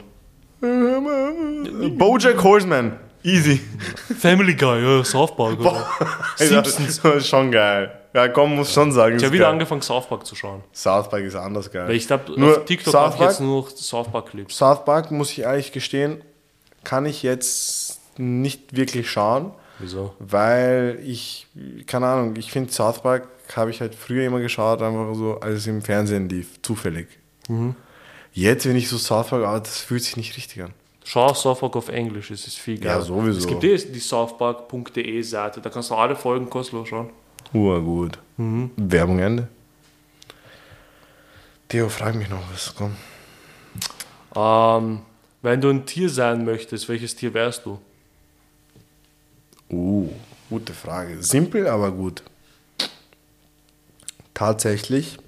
Bojack Horseman. Easy. Family Guy, ja, South Park. Oder? Simpsons. Das ist schon geil. Ja, komm, muss schon sagen. Ich habe wieder geil. angefangen, South Park zu schauen. South Park ist anders geil. Weil ich glaube, Nur auf TikTok habe ich Park? jetzt nur noch South Park-Clips. South Park, muss ich ehrlich gestehen, kann ich jetzt nicht wirklich schauen, Wieso? weil ich, keine Ahnung, ich finde South Park habe ich halt früher immer geschaut, einfach so, als es im Fernsehen lief, zufällig. Mhm. Jetzt, wenn ich so South Park, aber das fühlt sich nicht richtig an. Schau South Park auf Englisch, es ist viel Ja, geiler. sowieso. Es gibt eh die southpark.de Seite, da kannst du alle Folgen kostenlos schauen. Urgut. Mhm. Werbung Ende. Theo, frag mich noch was, komm. Ähm, wenn du ein Tier sein möchtest, welches Tier wärst du? Uh, gute Frage. Simpel, aber gut. Tatsächlich.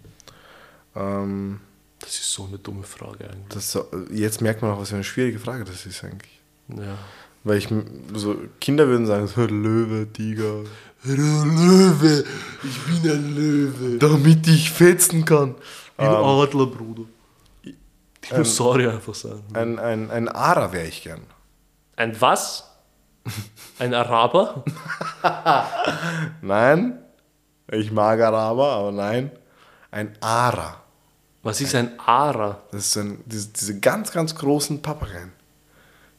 Ähm, Das ist so eine dumme Frage eigentlich. das, jetzt merkt man auch, was für eine schwierige Frage das ist eigentlich. Ja. Weil ich, so, Kinder würden sagen, so, Löwe, Tiger. Löwe, ich bin ein Löwe. Damit ich fetzen kann. Ich bin Adler, Bruder. Dinosaurier einfach sagen. Ein, ein, ein Ara wäre ich gern. Ein was? Ein Araber? Nein, ich mag Araber, aber nein. Ein Ara. Was ist ein Ara? Das ein, diese, diese ganz, ganz großen Papageien.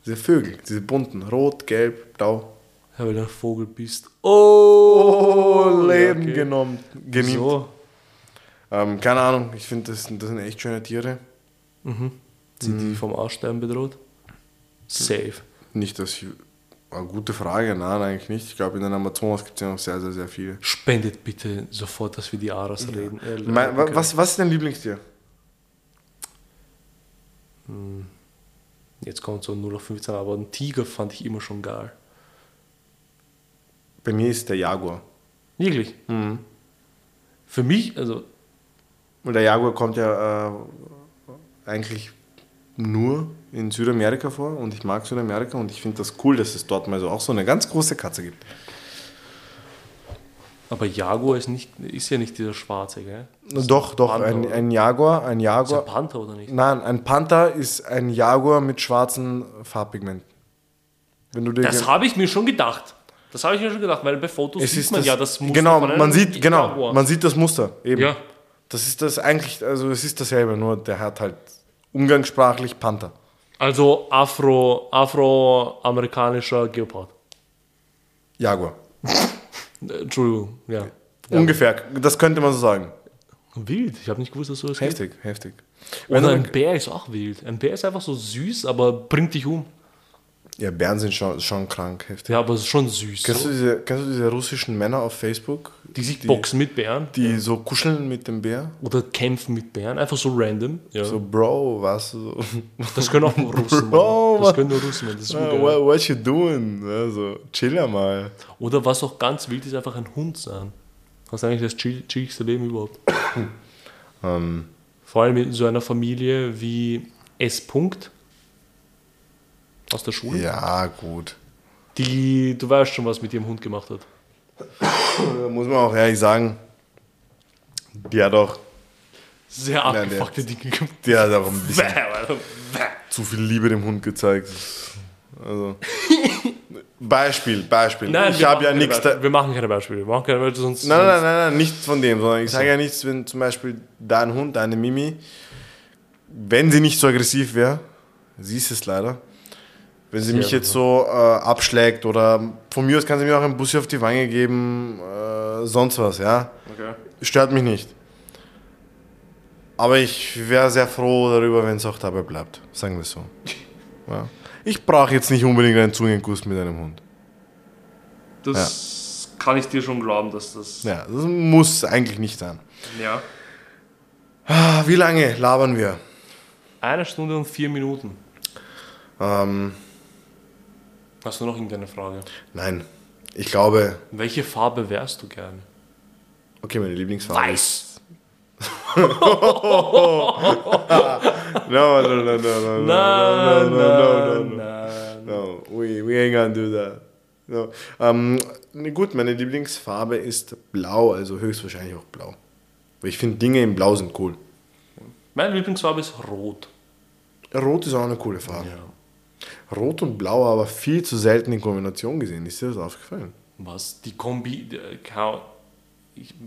Diese Vögel, diese bunten, rot, gelb, blau. Ja, weil du ein Vogel bist. Oh, Oh, Leben okay. genommen, geniemt. So. Ähm, keine Ahnung, ich finde, das, sind- das sind echt schöne Tiere. Sind die vom Aussterben bedroht? Safe. Nicht, dass ich. Eine gute Frage, nein, eigentlich nicht. Ich glaube, in den Amazonas gibt es ja noch sehr, sehr, sehr viele. Spendet bitte sofort, dass wir die Aras reden. Äh, Mein, okay. was, was ist dein Lieblingstier? Jetzt kommt so 0 auf 15, aber ein Tiger fand ich immer schon geil. Bei mir ist der Jaguar. Wirklich. Für mich, also Und der Jaguar kommt ja äh, eigentlich nur in Südamerika vor und ich mag Südamerika und ich finde das cool, dass es dort mal so auch so eine ganz große Katze gibt. Aber Jaguar ist, nicht, ist ja nicht dieser schwarze, gell? Doch, doch, Panther, ein, ein Jaguar, ein Ist ein Jaguar. Panther oder nicht? Nein, ein Panther ist ein Jaguar mit schwarzen Farbpigmenten. Wenn du dir Das habe ich mir schon gedacht. Das habe ich mir schon gedacht, weil bei Fotos es sieht ist man das, ja das Muster genau, man sieht genau, Jaguar. man sieht das Muster eben. Ja. Das ist das eigentlich, also es ist dasselbe, nur der hat halt umgangssprachlich Panther. Also Afro, afroamerikanischer Geopard. Jaguar. Äh, Entschuldigung, ja. Ungefähr, das könnte man so sagen. Wild, ich habe nicht gewusst, dass sowas gibt. Heftig, heftig. Wenn Oder ein Bär ist auch wild. Ein Bär ist einfach so süß, aber bringt dich um. Ja, Bären sind schon, schon krank, heftig. Ja, aber es ist schon süß. Kennst, du So. diese, kennst du diese russischen Männer auf Facebook? Die sich boxen mit Bären. Die so kuscheln mit dem Bär? Oder kämpfen mit Bären. Einfach so random. Ja. So, Bro, was? So, Das können auch nur Russen. Bro, machen. Das können nur Russen. machen. Das ist urgeil. what, what you doing? Also, chill ja mal. Oder was auch ganz wild ist, einfach ein Hund sein. Das ist eigentlich das chill- chilligste Leben überhaupt. Ähm, Vor allem in so einer Familie wie S. -Punkt aus der Schule. ja, gut. Die, du weißt schon, was mit ihrem Hund gemacht hat. Da muss man auch ehrlich sagen, die hat auch, Sehr abgefuckte Dinge gemacht. die hat auch ein bisschen zu viel Liebe dem Hund gezeigt. Also, Beispiel, Beispiel. Nein, ich wir habe ja machen keine nichts. Wir machen keine Beispiele. Wir machen keine Beispiele, sonst. Nein, nein, nein, nein, nicht von dem, sondern ich sage ja nichts, wenn zum Beispiel dein Hund, deine Mimi, wenn sie nicht so aggressiv wäre, sie ist es leider, wenn sie Ja, mich jetzt so äh, abschlägt oder von mir aus kann sie mir auch einen Bussi auf die Wange geben, äh, sonst was, ja, Okay. stört mich nicht. Aber ich wäre sehr froh darüber, wenn es auch dabei bleibt, sagen wir es so. Ja. Ich brauche jetzt nicht unbedingt einen Zungenkuss mit einem Hund. Das kann ich dir schon glauben, dass das. Ja, das muss eigentlich nicht sein. Ja. Ah, Wie lange labern wir? Eine Stunde und vier Minuten. Ähm, Hast du noch irgendeine Frage? nein, ich glaube, Welche Farbe wärst du gern? okay, meine Lieblingsfarbe Weiß. No, no, no, no, no, no, Na, no, no, no, no, no. na. No, we, we ain't gonna do that. No. Ähm, gut, meine Lieblingsfarbe ist blau, also höchstwahrscheinlich auch blau. Weil ich finde, Dinge in blau sind cool. Meine Lieblingsfarbe ist rot. Rot ist auch eine coole Farbe. Rot und blau aber viel zu selten in Kombination gesehen. Ist dir das aufgefallen? Was? Die Kombi, äh,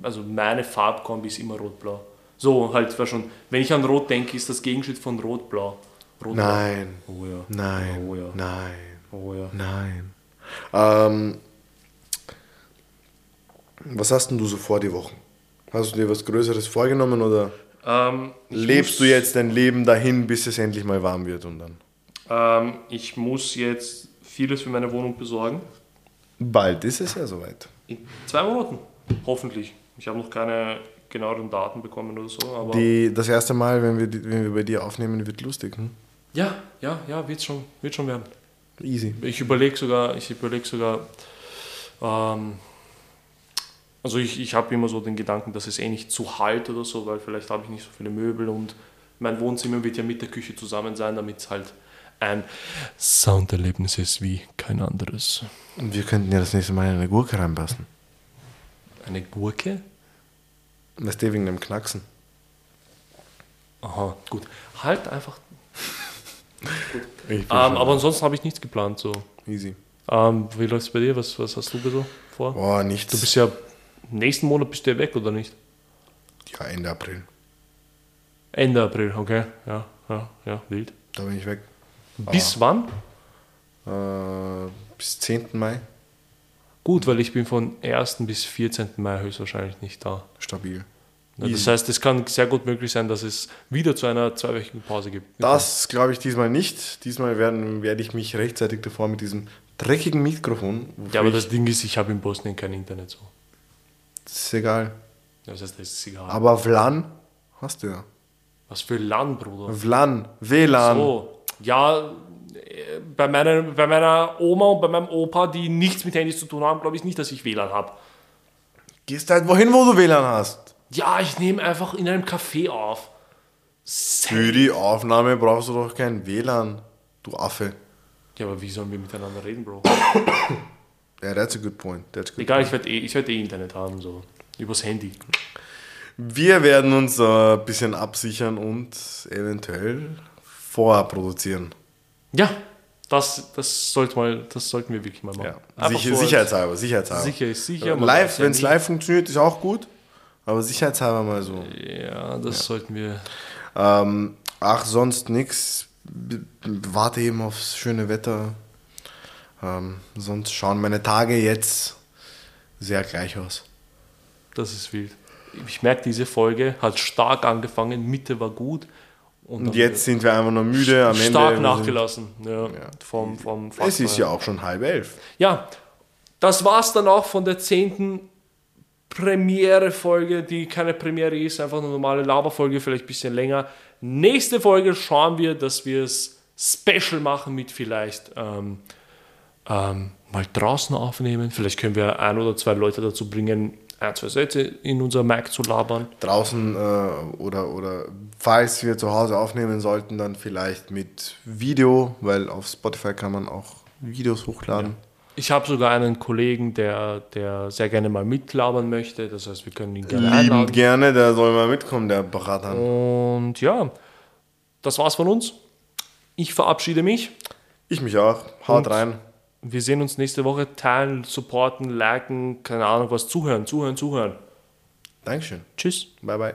also meine Farbkombi ist immer rot-blau. So, halt, war schon, wenn ich an Rot denke, ist das Gegenstück von Rot-Blau. Rot Nein, Oh ja. nein, Oh ja. nein, Oh ja. nein. Ähm, was hast denn du so vor die Wochen? Hast du dir was Größeres vorgenommen oder Ähm, lebst du jetzt dein Leben dahin, bis es endlich mal warm wird und dann? Ähm, ich muss jetzt vieles für meine Wohnung besorgen. Bald ist es ja soweit. In zwei Monaten. Hoffentlich. Ich habe noch keine genaueren Daten bekommen oder so, aber. Die, das erste Mal, wenn wir, wenn wir bei dir aufnehmen, wird lustig. Hm? ja, ja, ja, wird schon, wird schon werden. Easy. Ich überlege sogar, ich überlege sogar, ähm, also ich, ich habe immer so den Gedanken, dass es eh nicht zu halt oder so, weil vielleicht habe ich nicht so viele Möbel und mein Wohnzimmer wird ja mit der Küche zusammen sein, damit es halt ein Sounderlebnis ist wie kein anderes. Und wir könnten ja das nächste Mal eine Gurke reinpassen. Eine Gurke? Weißt du, wegen dem Knacksen. Aha, gut. Halt einfach. Ähm, aber ansonsten habe ich nichts geplant. So. Easy. Ähm, wie läuft es bei dir? Was, was hast du so vor? Boah, nichts. Du bist ja nächsten Monat bist du ja weg, oder nicht? ja, Ende April. Ende April, okay. Ja, ja, ja, wild. Da bin ich weg. Bis wann? Äh, bis 10. Mai. Gut, weil ich bin von 1. bis 14. Mai höchstwahrscheinlich nicht da. Stabil. Ja, das heißt, es kann sehr gut möglich sein, dass es wieder zu einer zweiwöchigen Pause gibt. Das glaube ich diesmal nicht. Diesmal werden, werde ich mich rechtzeitig davor mit diesem dreckigen Mikrofon. Ja, aber das Ding ist, ich habe in Bosnien kein Internet so. das ist egal. Das heißt, das ist egal. Aber VLAN hast du ja. Was für Land, Bruder. VLAN, WLAN. So, ja, äh, bei meiner, bei meiner Oma und bei meinem Opa, die nichts mit Handys zu tun haben, glaube ich nicht, dass ich WLAN habe. Gehst halt wohin, wo du WLAN hast. Ja, ich nehme einfach in einem Café auf. Für die Aufnahme brauchst du doch kein WLAN, du Affe. Ja, aber wie sollen wir miteinander reden, Bro? Ja, that's a good point. That's a good Egal, ich werde eh, ich werd eh Internet haben, so. Übers Handy. Wir werden uns äh, ein bisschen absichern und eventuell vorproduzieren. Ja, das, das, sollte mal, das sollten wir wirklich mal machen. Ja. Sicher, so sicherheitshalber, sicherheitshalber. Sicher ist sicher. live, ja wenn es nie. live funktioniert, ist auch gut. Aber sicherheitshalber mal so. Ja, das sollten wir. Ähm, ach, sonst. B- Warte eben aufs schöne Wetter. Ähm, sonst schauen meine Tage jetzt sehr gleich aus. Das ist wild. Ich merke, diese Folge hat stark angefangen, Mitte war gut. Und dann jetzt sind wir einfach nur müde am Ende. stark sind- nachgelassen. Ja, Vom, vom Es ist ja auch schon halb elf. Ja, das war's dann auch von der zehnten Premiere-Folge, die keine Premiere ist, einfach eine normale Laberfolge, vielleicht ein bisschen länger. Nächste Folge schauen wir, dass wir es special machen mit vielleicht ähm, ähm, mal draußen aufnehmen. Vielleicht können wir ein oder zwei Leute dazu bringen, ein, zwei Sätze in unser Mac zu labern. Draußen äh, oder, oder falls wir zu Hause aufnehmen sollten, dann vielleicht mit Video, weil auf Spotify kann man auch Videos hochladen. Ich habe sogar einen Kollegen, der, der sehr gerne mal mitlabern möchte. Das heißt, wir können ihn gerne Liebend einladen. gerne, der soll mal mitkommen, der Berater. Und ja, das war's von uns. Ich verabschiede mich. Ich mich auch. Haut Und- rein. Wir sehen uns nächste Woche. Teilen, supporten, liken, keine Ahnung was. Zuhören, zuhören, zuhören. Dankeschön. Tschüss. Bye, bye.